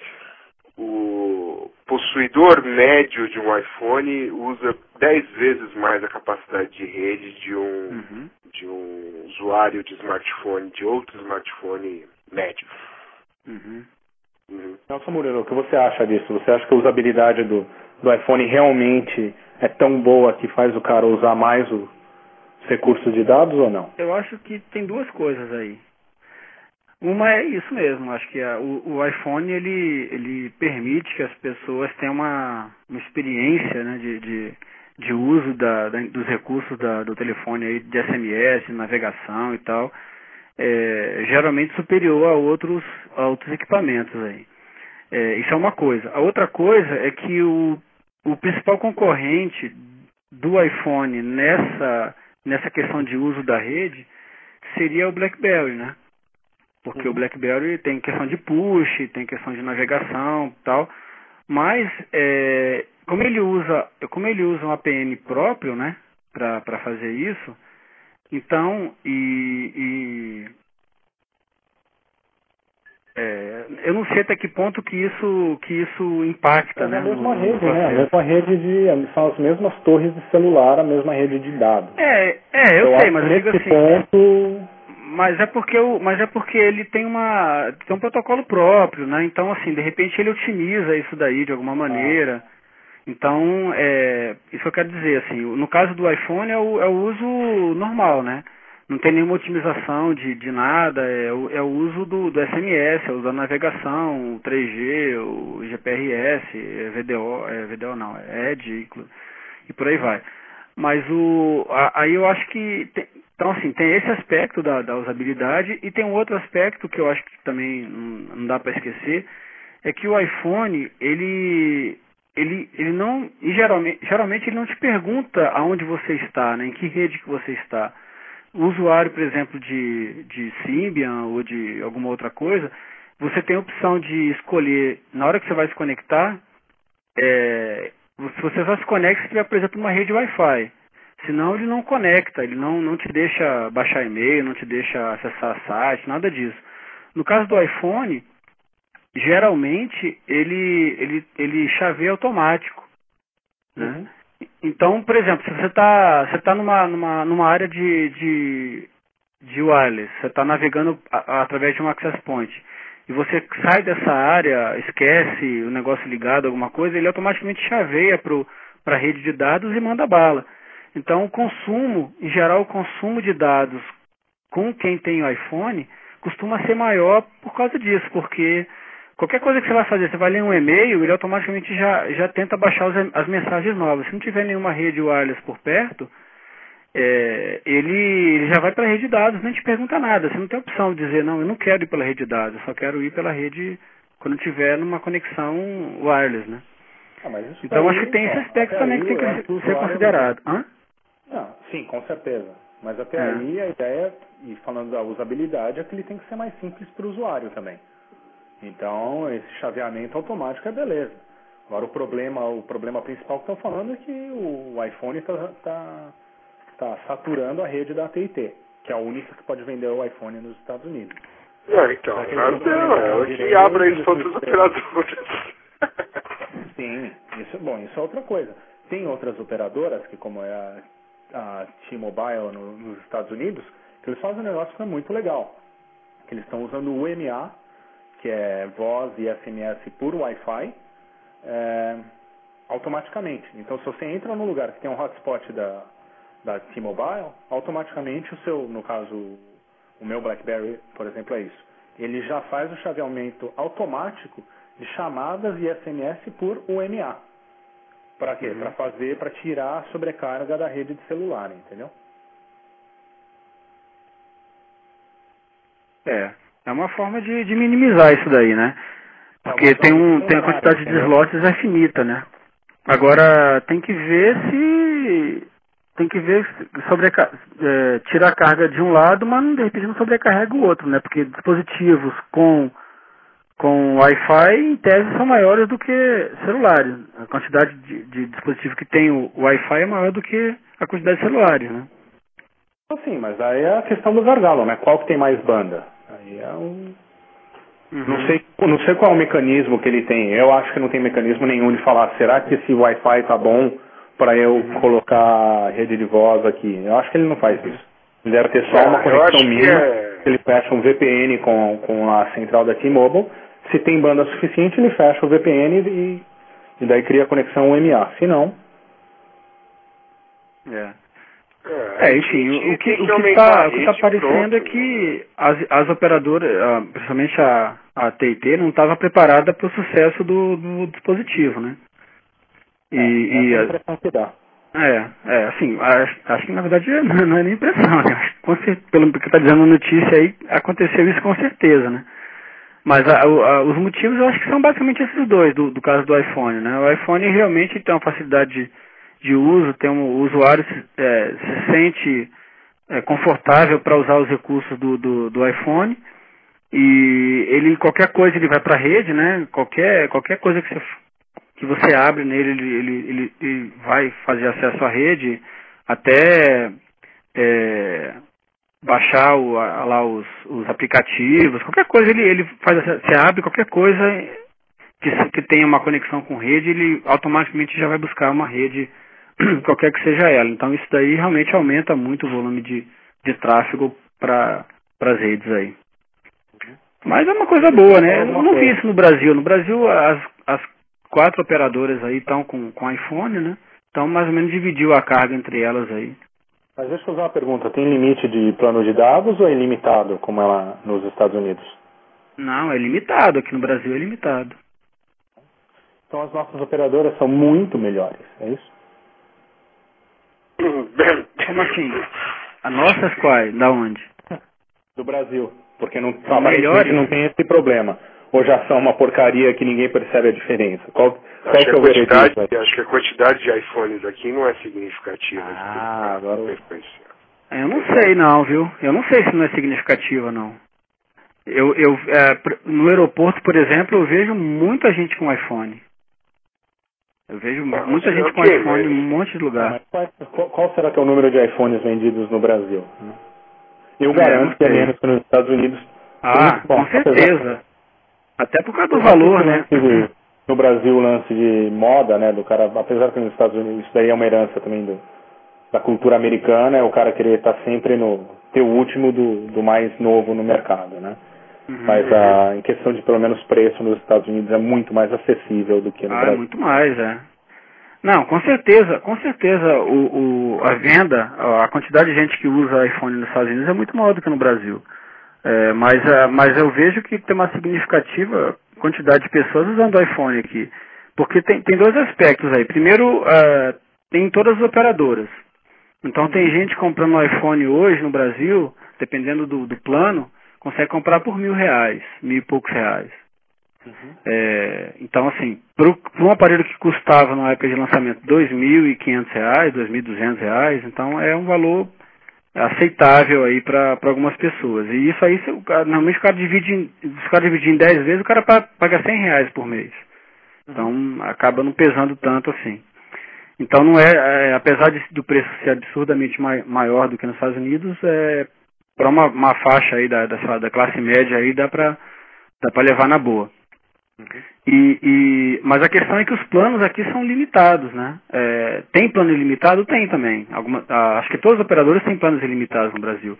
o possuidor médio de um iPhone usa 10 vezes mais a capacidade de rede de um, Uhum. de um usuário de smartphone, de outro smartphone médio. Uhum. Uhum. Nelson Murilo, o que você acha disso? Você acha que a usabilidade do, do iPhone realmente é tão boa que faz o cara usar mais os recursos de dados ou não? Eu acho que tem duas coisas aí. Uma é isso mesmo, acho que a- o, o iPhone ele, ele permite que as pessoas tenham uma, uma experiência né, de, de, de uso da, da- dos recursos da- do telefone aí, de SMS, navegação e tal, é, geralmente superior a outros, a outros equipamentos aí. É, isso é uma coisa. A outra coisa é que o, o principal concorrente do iPhone nessa, nessa questão de uso da rede seria o BlackBerry, né? Porque o BlackBerry tem questão de push, tem questão de navegação e tal, mas é, como ele usa, como ele usa um APN próprio, né, para fazer isso, então e, e é, eu não sei até que ponto que isso que isso impacta, É né? a mesma no- no rede, né? A mesma rede de. São as mesmas torres de celular, a mesma rede de dados. É, é, eu, sei, acho mas eu digo assim. ponto. Mas é porque o, mas é porque ele tem uma tem um protocolo próprio, né? Então assim, de repente ele otimiza isso daí de alguma maneira. Então, é, isso eu quero dizer, assim, no caso do iPhone é o, é o uso normal, né? Não tem nenhuma otimização de, de nada, é o, é o uso do, do SMS, é o uso da navegação, o 3G, o GPRS, é VDO, é VDO não, é inclu- e por aí vai. Mas o, a- aí eu acho que, tem- então assim, tem esse aspecto da, da usabilidade e tem um outro aspecto que eu acho que também não, dá para esquecer, é que o iPhone, ele, ele, ele não, e geralmente, geralmente ele não te pergunta aonde você está, né, em que rede que você está. O usuário, por exemplo, de, de Symbian ou de alguma outra coisa, você tem a opção de escolher, na hora que você vai se conectar, é, se você só se conecta se tiver, por exemplo, uma rede Wi-Fi. Senão ele não conecta, ele não, não te deixa baixar e-mail, não te deixa acessar site, nada disso. No caso do iPhone, geralmente ele, ele, ele chaveia automático. Né? Então, por exemplo, se você está você tá numa, numa, numa área de, de, de wireless, você está navegando a- através de um access point, e você sai dessa área, esquece o negócio ligado, alguma coisa, ele automaticamente chaveia para a rede de dados e manda bala. Então, o consumo, em geral, o consumo de dados com quem tem o iPhone costuma ser maior por causa disso, porque qualquer coisa que você vai fazer, você vai ler um e-mail, ele automaticamente já, já tenta baixar os- as mensagens novas. Se não tiver nenhuma rede wireless por perto, é, ele, ele já vai para a rede de dados, nem te pergunta nada. Você não tem opção de dizer, não, eu não quero ir pela rede de dados, eu só quero ir pela rede quando tiver numa conexão wireless, né? Ah, Então acho que tem esse ó, aspecto também que tem que ser considerado. Hã? Não, sim, com certeza. Mas até É. aí a ideia, e falando da usabilidade, é que ele tem que ser mais simples para o usuário também. Então, esse chaveamento automático é beleza. Agora o problema, o problema principal que estão falando é que o iPhone está tá, tá saturando a rede da AT&T, que é a única que pode vender o iPhone nos Estados Unidos. Não, então, é o de que abra isso para outros operadores. Sim, isso é bom, isso é outra coisa. Tem outras operadoras, que como é a, a T-Mobile no- nos Estados Unidos, que eles fazem um negócio que é muito legal. Que eles estão usando o UMA, que é voz e SMS por Wi-Fi, é, automaticamente. Então se você entra num lugar que tem um hotspot da, da T-Mobile, automaticamente o seu, no caso, o meu BlackBerry, por exemplo, é isso. Ele já faz o chaveamento automático de chamadas e SMS por UMA. Para quê? Para fazer, para tirar a sobrecarga da rede de celular, entendeu? É, é uma forma de, de minimizar isso daí, né? Porque mas tem, um, tem a é quantidade de nada, slots é finita, né? Agora, tem que ver se tem que ver sobreca é, tira a carga de um lado, mas de repente não sobrecarrega o outro, né? Porque dispositivos com com Wi-Fi em tese são maiores do que celulares. A quantidade de, de dispositivo que tem o Wi-Fi é maior do que a quantidade de celulares, né? Sim, mas aí é a questão do gargalo, né? Qual que tem mais banda? Aí é um... Uhum. Não sei, não sei qual é o mecanismo que ele tem. Eu acho que não tem mecanismo nenhum de falar, será que esse Wi-Fi tá bom para eu Uhum. colocar rede de voz aqui? Eu acho que ele não faz isso. Ele deve ter só uma Ah, eu acho conexão mínima. é- Ele fecha um VPN com, com a central da T-Mobile. Se tem banda suficiente, ele fecha o VPN e, e daí cria a conexão UMA. Se não, É. É, É, enfim, o, que o que está tá aparecendo é pronto. que as, as operadoras, principalmente a, a T&T, não estava preparada para o sucesso do, do dispositivo, né? E, e essa é a a- impressão que dá. é, é, assim, acho, acho que na verdade não é nem impressão, né? Acho que Pelo que está dizendo a notícia aí, aconteceu isso com certeza, né? Mas a- a- os motivos eu acho que são basicamente esses dois, do, do caso do iPhone, né? O iPhone realmente tem uma facilidade de, de uso, tem um, o usuário se, é, se sente é, confortável para usar os recursos do, do, do iPhone e ele qualquer coisa ele vai para a rede, né? Qualquer qualquer coisa que você que você abre nele ele, ele, ele, ele vai fazer acesso à rede até é, baixar o, a- lá os, os aplicativos, qualquer coisa ele, ele faz você abre qualquer coisa que, que tenha uma conexão com rede, ele automaticamente já vai buscar uma rede qualquer que seja ela. Então isso daí realmente aumenta muito o volume de, de tráfego para as redes aí. Mas é uma coisa boa, né? Eu não vi isso no Brasil. No Brasil, as, as quatro operadoras aí estão com, com iPhone, né? Então, mais ou menos dividiu a carga entre elas aí. Mas deixa eu fazer uma pergunta. Tem limite de plano de dados ou é ilimitado, como é lá nos Estados Unidos? Não, é limitado. Aqui no Brasil é limitado. Então as nossas operadoras são muito melhores, é isso? Como assim? A nossas quais? Da onde? Do Brasil. Porque não, São aparentemente melhores? não tem esse problema. Ou já são uma porcaria que ninguém percebe a diferença. Qual, qual Acho que é a o quantidade, acho que a quantidade de iPhones aqui não é significativa. Ah, agora eu- Frequência. Eu não sei não, viu? Eu não sei se não é significativa não. Eu, eu é, no aeroporto, por exemplo, eu vejo muita gente com iPhone. Eu vejo Ah, muita gente é com iPhone em mas- um monte de lugar. Qual, qual- será que é o número de iPhones vendidos no Brasil? né? Eu É, garanto não que é menos que nos Estados Unidos. Ah, bom, com apesar- certeza. Até por causa do valor, né? De- no Brasil, o lance de moda, né, do cara, apesar que nos Estados Unidos isso daí é uma herança também do, da cultura americana, é o cara querer estar sempre no ter o último do, do mais novo no mercado, né? Uhum. Mas a, em questão de pelo menos preço nos Estados Unidos é muito mais acessível do que no Ah, é Brasil. muito mais, é. Não, com certeza, com certeza o, o- a venda, a quantidade de gente que usa iPhone nos Estados Unidos é muito maior do que no Brasil. É, mas, ah, mas eu vejo que tem uma significativa quantidade de pessoas usando iPhone aqui. Porque tem, tem dois aspectos aí. Primeiro, ah, tem todas as operadoras. Então tem gente comprando um iPhone hoje no Brasil, dependendo do, do plano, consegue comprar por mil reais, mil e poucos reais. É, então, assim, para um aparelho que custava na época de lançamento R$ 2.500, 2.200 reais, então é um valor aceitável aí para algumas pessoas. E isso aí, se o cara- normalmente o cara divide em, se o cara dividir em 10 vezes, o cara pa- paga 100 reais por mês. Então acaba não pesando tanto assim. Então não é, é, apesar de- do preço ser absurdamente mai- maior do que nos Estados Unidos, é, para uma, uma faixa aí da, da, lá, da classe média aí dá para dá para levar na boa. E, e- mas a questão é que os planos aqui são limitados, né? É, tem plano ilimitado? Tem também. Alguma, ah, acho que todos os operadores têm planos ilimitados no Brasil.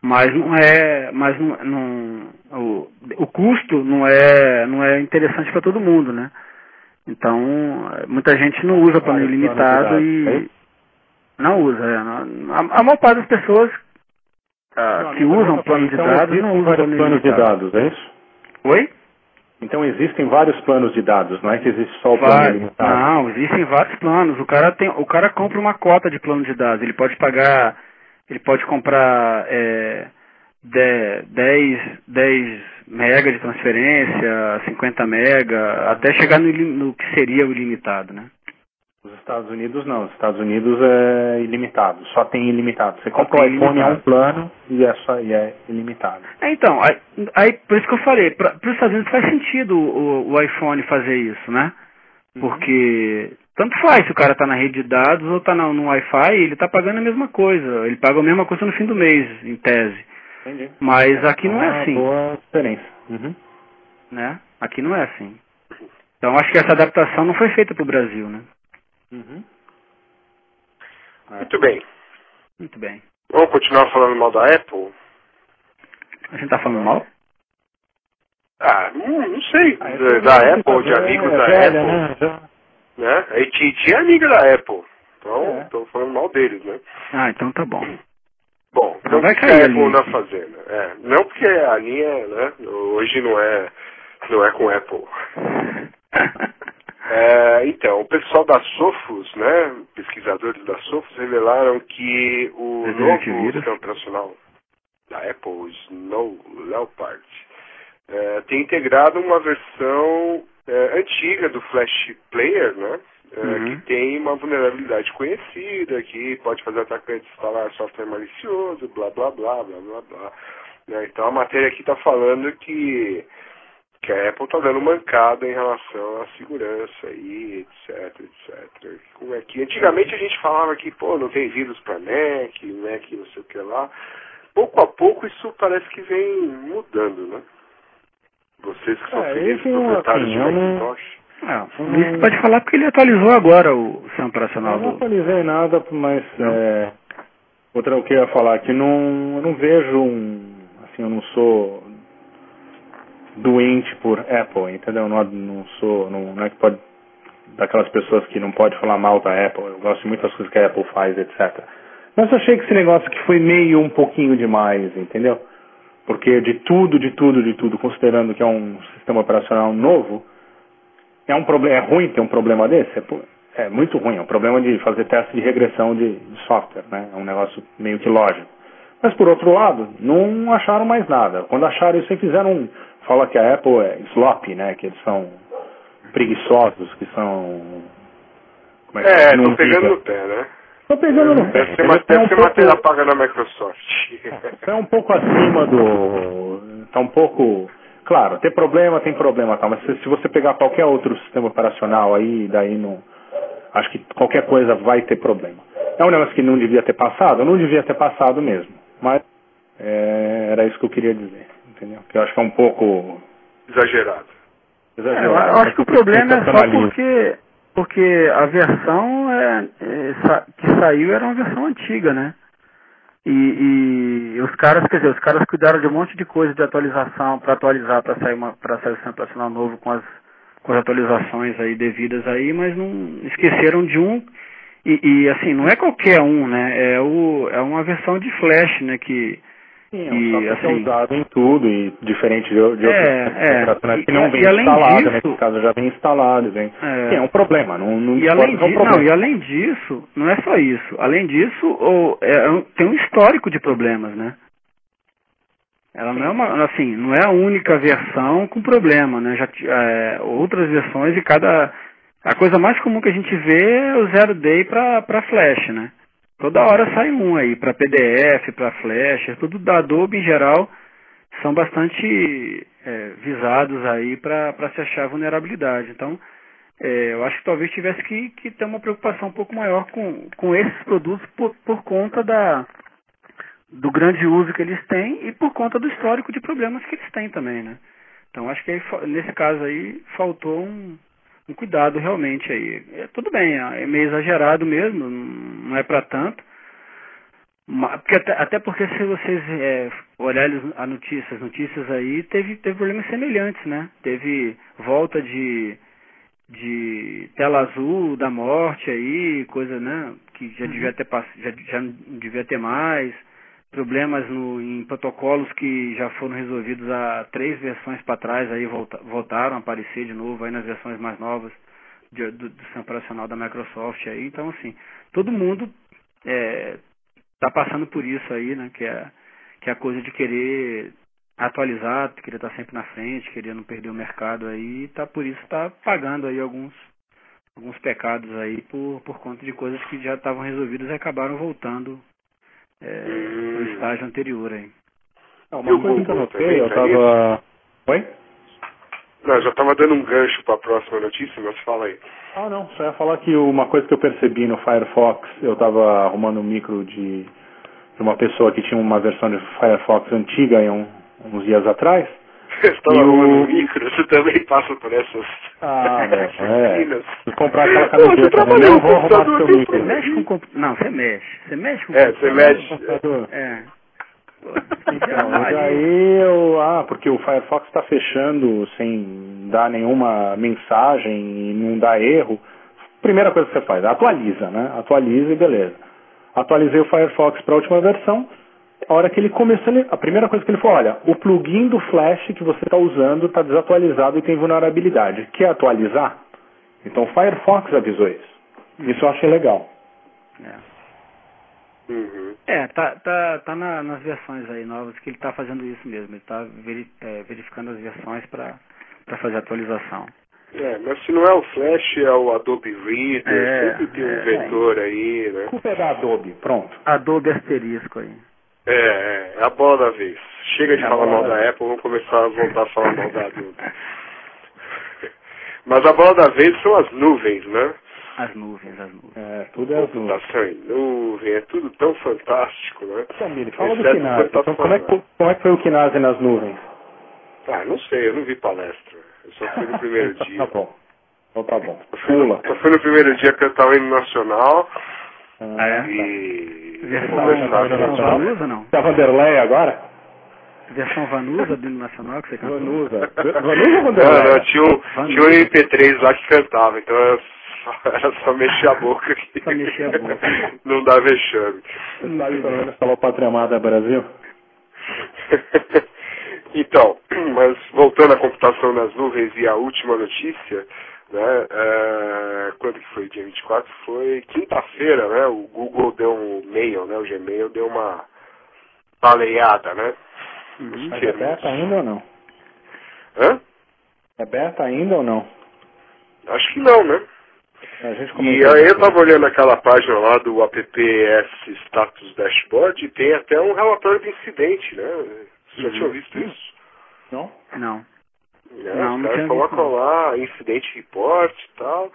Mas não é, mas não, não- o, o custo não é, não é interessante para todo mundo, né? Então, muita gente não usa plano ilimitado dados, é e não usa. é. a, a maior parte das pessoas ah, que usam plano de então, dados não usam vários plano de dados, é isso? Oi? Então existem vários planos de dados, não é que existe só o plano ilimitado. Não, existem vários planos. O cara tem, o cara compra uma cota de plano de dados. Ele pode pagar, ele pode comprar é, 10, 10 mega de transferência, 50 mega, até chegar no, no que seria o ilimitado, né? Os Estados Unidos não. Nos Estados Unidos é ilimitado. Só tem ilimitado. Você compra o iPhone é um plano e é, só, e é ilimitado. É, então, aí, aí, por isso que eu falei, para os Estados Unidos faz sentido o, o iPhone fazer isso, né? Porque tanto faz se o cara tá na rede de dados ou tá no, no Wi-Fi, ele tá pagando a mesma coisa. Ele paga a mesma coisa no fim do mês, em tese. Entendi. Mas aqui não é Uma assim, boa diferença. Uhum. né? Aqui não é assim. Então acho que essa adaptação não foi feita pro Brasil, né? Uhum. Muito bem. Muito bem. Vamos continuar falando mal da Apple? A gente tá falando mal? Ah, não, não sei. Ah, da, da é Apple, de é amigos da velha, Apple. Né? Né? A AT&T é amiga da Apple. Então, É. estou falando mal deles, né? Ah, então tá bom. Bom, então vai que a cair Apple ali. anda fazendo? É, não porque a linha, né, hoje não é, não é com Apple. É, então, o pessoal da Sophos, né, pesquisadores da Sophos revelaram que o Desenho novo sistema operacional da Apple, o Snow Leopard, é, tem integrado uma versão é, antiga do Flash Player, né, é, Uhum. que tem uma vulnerabilidade conhecida, que pode fazer atacantes instalar software malicioso, blá blá blá blá blá blá. né. Então a matéria aqui está falando que que a Apple está dando mancada em relação à segurança aí, etc, etc. Como é que antigamente a gente falava que, pô, não tem vírus para Mac, Mac não sei o que lá. Pouco a pouco isso parece que vem mudando, né? Vocês que são É, felizes isso, proprietários de eu não- Macintosh. Ah, o Luiz pode falar porque ele atualizou agora o sistema operacional Eu não do. atualizei nada, mas é, outra o que eu ia falar que não, eu não vejo um, assim, eu não sou doente por Apple, entendeu? Não, não sou, não, não é que pode daquelas pessoas que não pode falar mal da Apple. Eu gosto de muitas coisas que a Apple faz, etc. Mas achei que esse negócio que foi meio um pouquinho demais, entendeu? Porque de tudo, de tudo, de tudo, considerando que é um sistema operacional novo, é um problema, é ruim ter um problema desse? É, é muito ruim, é um problema de fazer teste de regressão de, de software, né? É um negócio meio que lógico. Mas por outro lado, não acharam mais nada. Quando acharam isso, fizeram um. Fala que a Apple é sloppy, né? Que eles são preguiçosos, que são. Como é que É, não tô pegando no pé, né? Tô pegando no pé. Deve ser, deve um ser pouco- matéria paga na Microsoft. é um pouco acima do. Tá um pouco. Claro, tem problema, tem problema, tá, mas se, se você pegar qualquer outro sistema operacional aí, daí não. Acho que qualquer coisa vai ter problema. É um negócio que não devia ter passado? Não devia ter passado mesmo. Mas é, era isso que eu queria dizer, entendeu? Que eu acho que é um pouco Exagerado. É, exagerado. eu acho que o problema é só porque, porque a versão é, é, que saiu era uma versão antiga, né? E, e os caras, quer dizer, os caras cuidaram de um monte de coisa de atualização para atualizar, para sair uma para sair o sistema operacional novo com as, com as atualizações aí devidas aí, mas não esqueceram de um e, e, assim, não é qualquer um, né? É, o, é uma versão de flash, né? Que, Sim, é um e, que é assim- usado em tudo e diferente de, de outros É, sistemas é. que não vem instalado, disso- nesse caso já vem instalado, vem. É. Sim, é um problema, não, não E além, que é um problema. não, e além disso, não é só isso. Além disso, o- é um- tem um histórico de problemas, né? Ela não é uma, assim, não é a única versão com problema, né? Já é, outras versões e cada a coisa mais comum que a gente vê é o zero day para para flash, né? Toda hora sai um aí para PDF, para flash, tudo da Adobe em geral são bastante é, visados aí para se achar vulnerabilidade. Então, é, eu acho que talvez tivesse que, que ter uma preocupação um pouco maior com, com esses produtos por, por conta da, do grande uso que eles têm e por conta do histórico de problemas que eles têm também, né? Então acho que aí, nesse caso aí faltou um, um cuidado realmente aí. É, tudo bem, é meio exagerado mesmo, não é para tanto. Ma- Porque até, até porque se vocês é, olharem a notícias, notícias aí, teve, teve problemas semelhantes, né? Teve volta de, de tela azul da morte aí, coisa, né? Que já devia ter já, já não devia ter mais. Problemas no, em protocolos que já foram resolvidos há três versões para trás, aí volta, voltaram a aparecer de novo aí nas versões mais novas de- do, do sistema operacional da Microsoft aí. Então, assim, todo mundo é, tá passando por isso aí, né? Que é, que é a coisa de querer atualizar, querer estar sempre na frente, querer não perder o mercado aí, tá por isso tá pagando aí alguns alguns pecados aí por, por conta de coisas que já estavam resolvidas e acabaram voltando é, no estágio anterior aí. O uma coisa que eu notei, eu também tá tava. Oi? Não, eu já estava dando um gancho para a próxima notícia, mas fala aí. Ah, não, só ia falar que uma coisa que eu percebi no Firefox, eu estava arrumando um micro de, de uma pessoa que tinha uma versão de Firefox antiga em um- uns dias atrás. Você estava o- arrumando um micro, você também passa por essas Ah, é. comprar aquela você camiseta, né? trabalha não no vou computador, seu micro. problema. Mexe com compu- Não, você mexe. Você mexe com É, você computador. mexe. Computador. É. Pô, Então, e aí eu, ah, porque o Firefox está fechando sem dar nenhuma mensagem e não dá erro. Primeira coisa que você faz, atualiza, né? Atualiza e beleza. Atualizei o Firefox para a última versão. A hora que ele começou, a primeira coisa que ele falou, olha, o plugin do Flash que você está usando está desatualizado e tem vulnerabilidade. Quer atualizar? Então o Firefox avisou isso. Isso eu achei legal. É. Uhum. É, tá, tá, tá na- nas versões aí novas que ele tá fazendo isso mesmo. Ele tá veri- é, verificando as versões para fazer a atualização. É, mas se não é o Flash, é o Adobe Reader, É, sempre tem um é. vetor aí, A né? culpa é da Adobe, pronto. Adobe asterisco aí. É, é, é a bola da vez. Chega de É falar mal da da Apple, vamos começar a voltar a falar mal da Adobe. Mas a bola da vez são as nuvens, né? As nuvens, as nuvens. É, tudo é azul. Computação em nuvem, é tudo tão fantástico, né? Samir, fala do Exceto Kinase. quando tá Então, como, é que, como é que foi o Kinase nas nuvens? Ah, não sei, eu não vi palestra. Eu só fui no primeiro Então, dia. Tá bom. Então tá bom. Eu fui, no, Pula. eu fui no primeiro dia cantar o hino nacional Ah, é? e Versão, conversar versão com Vanusa, não? Tá Vanderlei agora? Versão Vanusa do nacional que você cantou? Vanusa. Vanusa ou Não, Vanderlei? não, tinha um, tinha um MP3 lá que cantava, então era só, era só mexer a boca aqui. Só mexer a boca. Não dá vexame. Você sabe pelo menos falou Pátria Amada Brasil? então, mas voltando à computação nas nuvens e a última notícia, né, é, quando que foi? Dia 24? Foi quinta-feira, né? O Google deu um mail, né? O Gmail deu uma baleada, né? Uhum. Mas é beta ainda ou não? Hã? É beta ainda ou não? Acho que não, né? A gente E aí eu isso. tava olhando aquela página lá do AppS Status Dashboard e tem até um relatório de incidente, né? Você já Uhum. tinha visto isso? Não? Não. Né? Não, Os caras colocam não. lá incidente report e tal.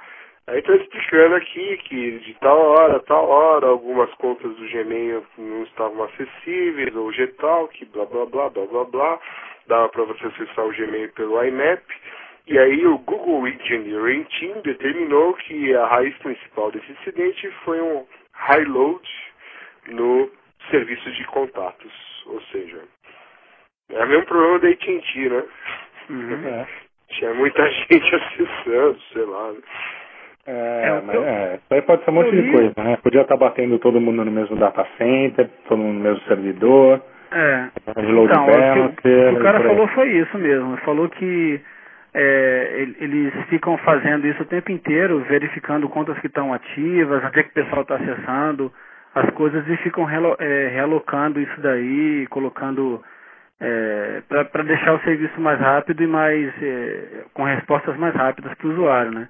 Aí tá explicando aqui que de tal hora, tal hora, algumas contas do Gmail não estavam acessíveis, ou Gtalk, blá blá blá blá blá blá. Dava para você acessar o Gmail pelo IMAP. E aí o Google Engineering Team determinou que a raiz principal desse incidente foi um high load no serviço de contatos. Ou seja, é o mesmo problema da AT&T, né? Uhum. É. Tinha muita gente acessando, sei lá. É, É, mas eu- é, isso aí pode ser um monte de coisa, né? Podia estar batendo todo mundo no mesmo data center, todo mundo no mesmo servidor, É. de load Então, o balancer, que o, o cara falou foi isso mesmo. Ele falou que é, ele- eles ficam fazendo isso o tempo inteiro, verificando contas que estão ativas, onde é que o pessoal está acessando as coisas e ficam relo- é, realocando isso daí, colocando para deixar o serviço mais rápido e mais é, com respostas mais rápidas para o usuário, né?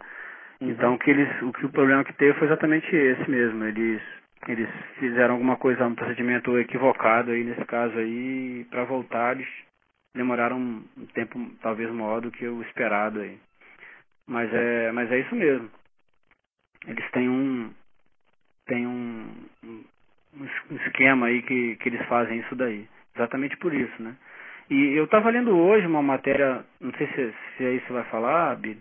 Então o que eles, o que o problema que teve foi exatamente esse mesmo. Eles eles fizeram alguma coisa, um procedimento equivocado aí nesse caso aí, para voltar eles demoraram um tempo talvez maior do que o esperado aí. Mas é, mas é isso mesmo. Eles têm um tem um, um, um esquema aí que, que eles fazem isso daí. Exatamente por isso, né? E eu estava lendo hoje uma matéria, não sei se, se aí você vai falar, Billy,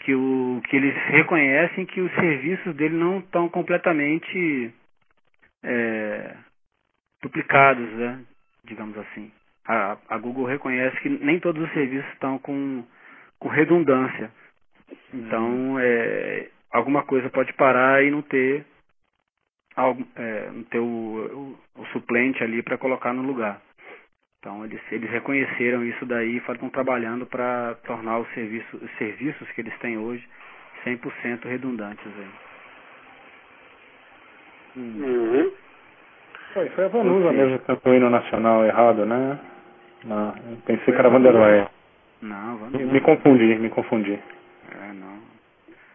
que, o, que eles reconhecem que os serviços dele não estão completamente é, duplicados, né? digamos assim. A, a Google reconhece que nem todos os serviços estão com, com redundância. Então, é, alguma coisa pode parar e não ter, algo, é, ter o, o, o suplente ali para colocar no lugar. Então eles, eles reconheceram isso daí e estão trabalhando para tornar os serviços, os serviços que eles têm hoje 100% redundantes. Aí. Uhum. Foi, foi a Vanusa mesmo que cantou o hino nacional errado, né? Não, eu pensei que era Vanderlei. Não, Me, vamos. me confundi, me confundi.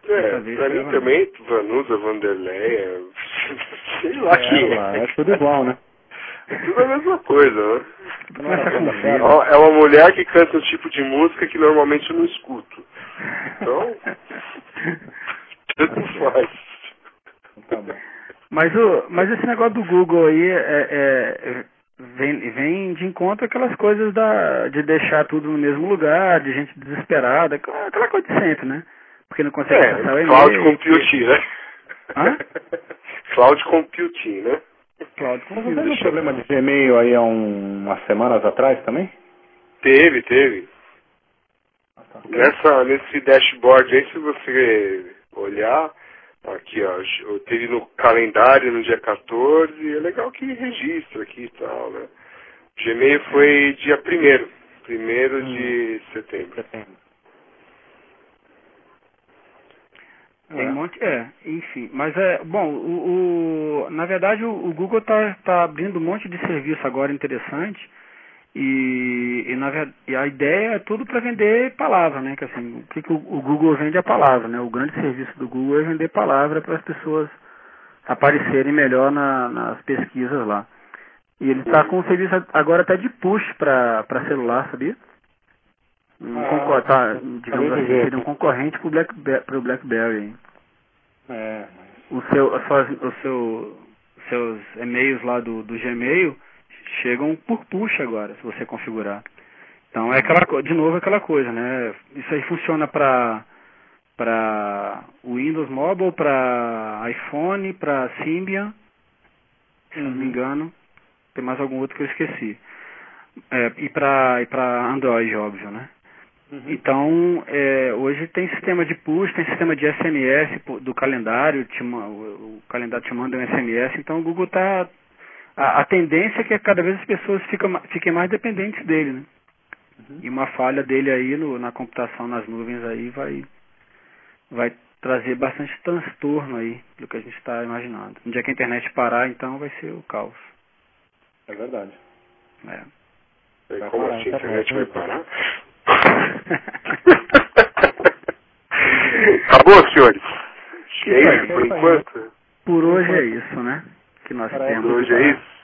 É. É, pra mim também, Vanusa, Vanderlei, é... sei lá É, quem é. é tudo igual, né? Tudo a mesma coisa, né? V. É uma mulher que canta um tipo de música que normalmente eu não escuto. Então, tanto faz. Tá bom. Mas, o, mas esse negócio do Google aí é, é- vem, vem de encontro aquelas coisas da, de deixar tudo no mesmo lugar, de gente desesperada, aquela aquela coisa de sempre, né? Porque não consegue acessar o É, e-mail. cloud computing, né? Hã? cloud computing, né? Cloud Mas não computing. teve um problema de Gmail aí há um- umas semanas atrás também? Teve, teve. Nessa, nesse dashboard aí, se você olhar, aqui ó, eu teve no calendário no dia 14, é legal que registra aqui e tal, né? Gmail foi dia 1 primeiro de setembro. Setembro. Tem um monte, é, enfim. Mas é, bom, o, o- na verdade o, o Google está tá abrindo um monte de serviço agora interessante e, e, na, e a ideia é tudo para vender palavra, né? Que assim, o que, que o, o Google vende é palavra, né? O grande serviço do Google é vender palavra para as pessoas aparecerem melhor na- nas pesquisas lá. E ele está com um serviço agora até de push para celular, sabia? Um Ah, concor- tá, digamos assim, seria um concorrente para o Black, pro BlackBerry. É, o seu, as suas- o seu, os seus e-mails lá do, do Gmail chegam por push agora, se você configurar. Então é aquela de novo aquela coisa, né? Isso aí funciona para para Windows Mobile, para iPhone, para Symbian, se não me engano. Tem mais algum outro que eu esqueci. É, e para e para Android, óbvio, né? Então, é, hoje tem sistema de push, tem sistema de SMS do calendário, te o, o calendário te manda um SMS, então o Google está. A, a tendência é que cada vez as pessoas ficam, ma- fiquem mais dependentes dele, né? E uma falha dele aí no, na computação nas nuvens aí vai, vai trazer bastante transtorno aí do que a gente está imaginando. No dia que a internet parar, então vai ser o caos. é verdade. E É. Vai Como parar, assim? A internet vai parar? Acabou, senhores? Que é isso, por enquanto. Por hoje é isso, né? Que nós Para temos. Por hoje é isso.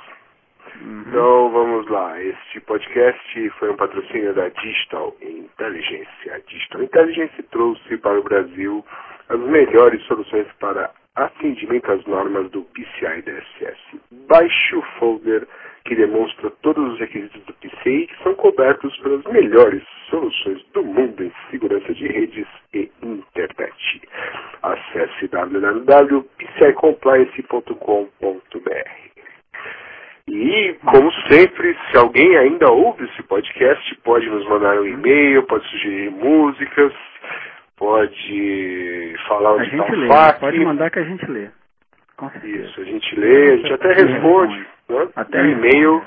Uhum. Então vamos lá. Este podcast foi um patrocínio da Digital Intelligence. A Digital Intelligence trouxe para o Brasil as melhores soluções para atendimento às normas do PCI DSS. Baixe o folder que demonstra todos os requisitos do PCI que são cobertos pelas melhores soluções do mundo em segurança de redes e internet. Acesse www.pcicompliance.com.br. E, como sempre, se alguém ainda ouve esse podcast, pode nos mandar um e-mail, pode sugerir músicas, pode falar onde está o lê, pode mandar que a gente lê. Isso, a gente lê, a gente até responde. Até o e-mail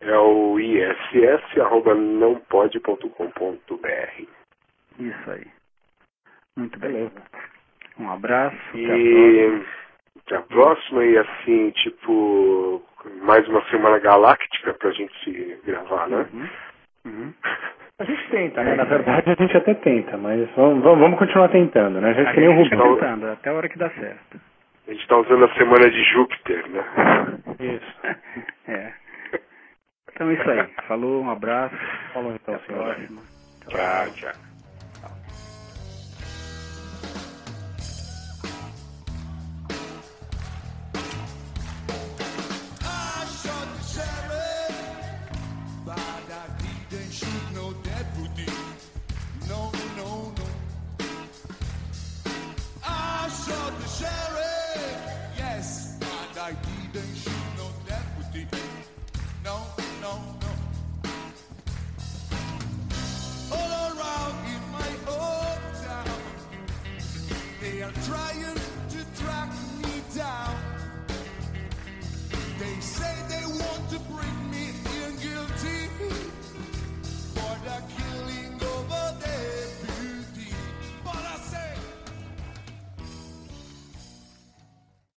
é o iss.nãopode.com.br. Isso aí. Muito bem. Beleza. Um abraço. E até a próxima, e assim, tipo, mais uma semana galáctica pra gente gravar, né? Uhum. Uhum. A gente tenta, né? Na verdade a gente até tenta, mas vamos, vamos, vamos continuar tentando, né? A gente A que nem o gente tá Rubinho. tentando, até a hora que dá certo. A gente tá usando a semana de Júpiter, né? Isso. É. Então é isso aí. Falou, um abraço. Falou então, Até a senhor. próxima. Tchau, tchau. trying to track me down. They say they want to bring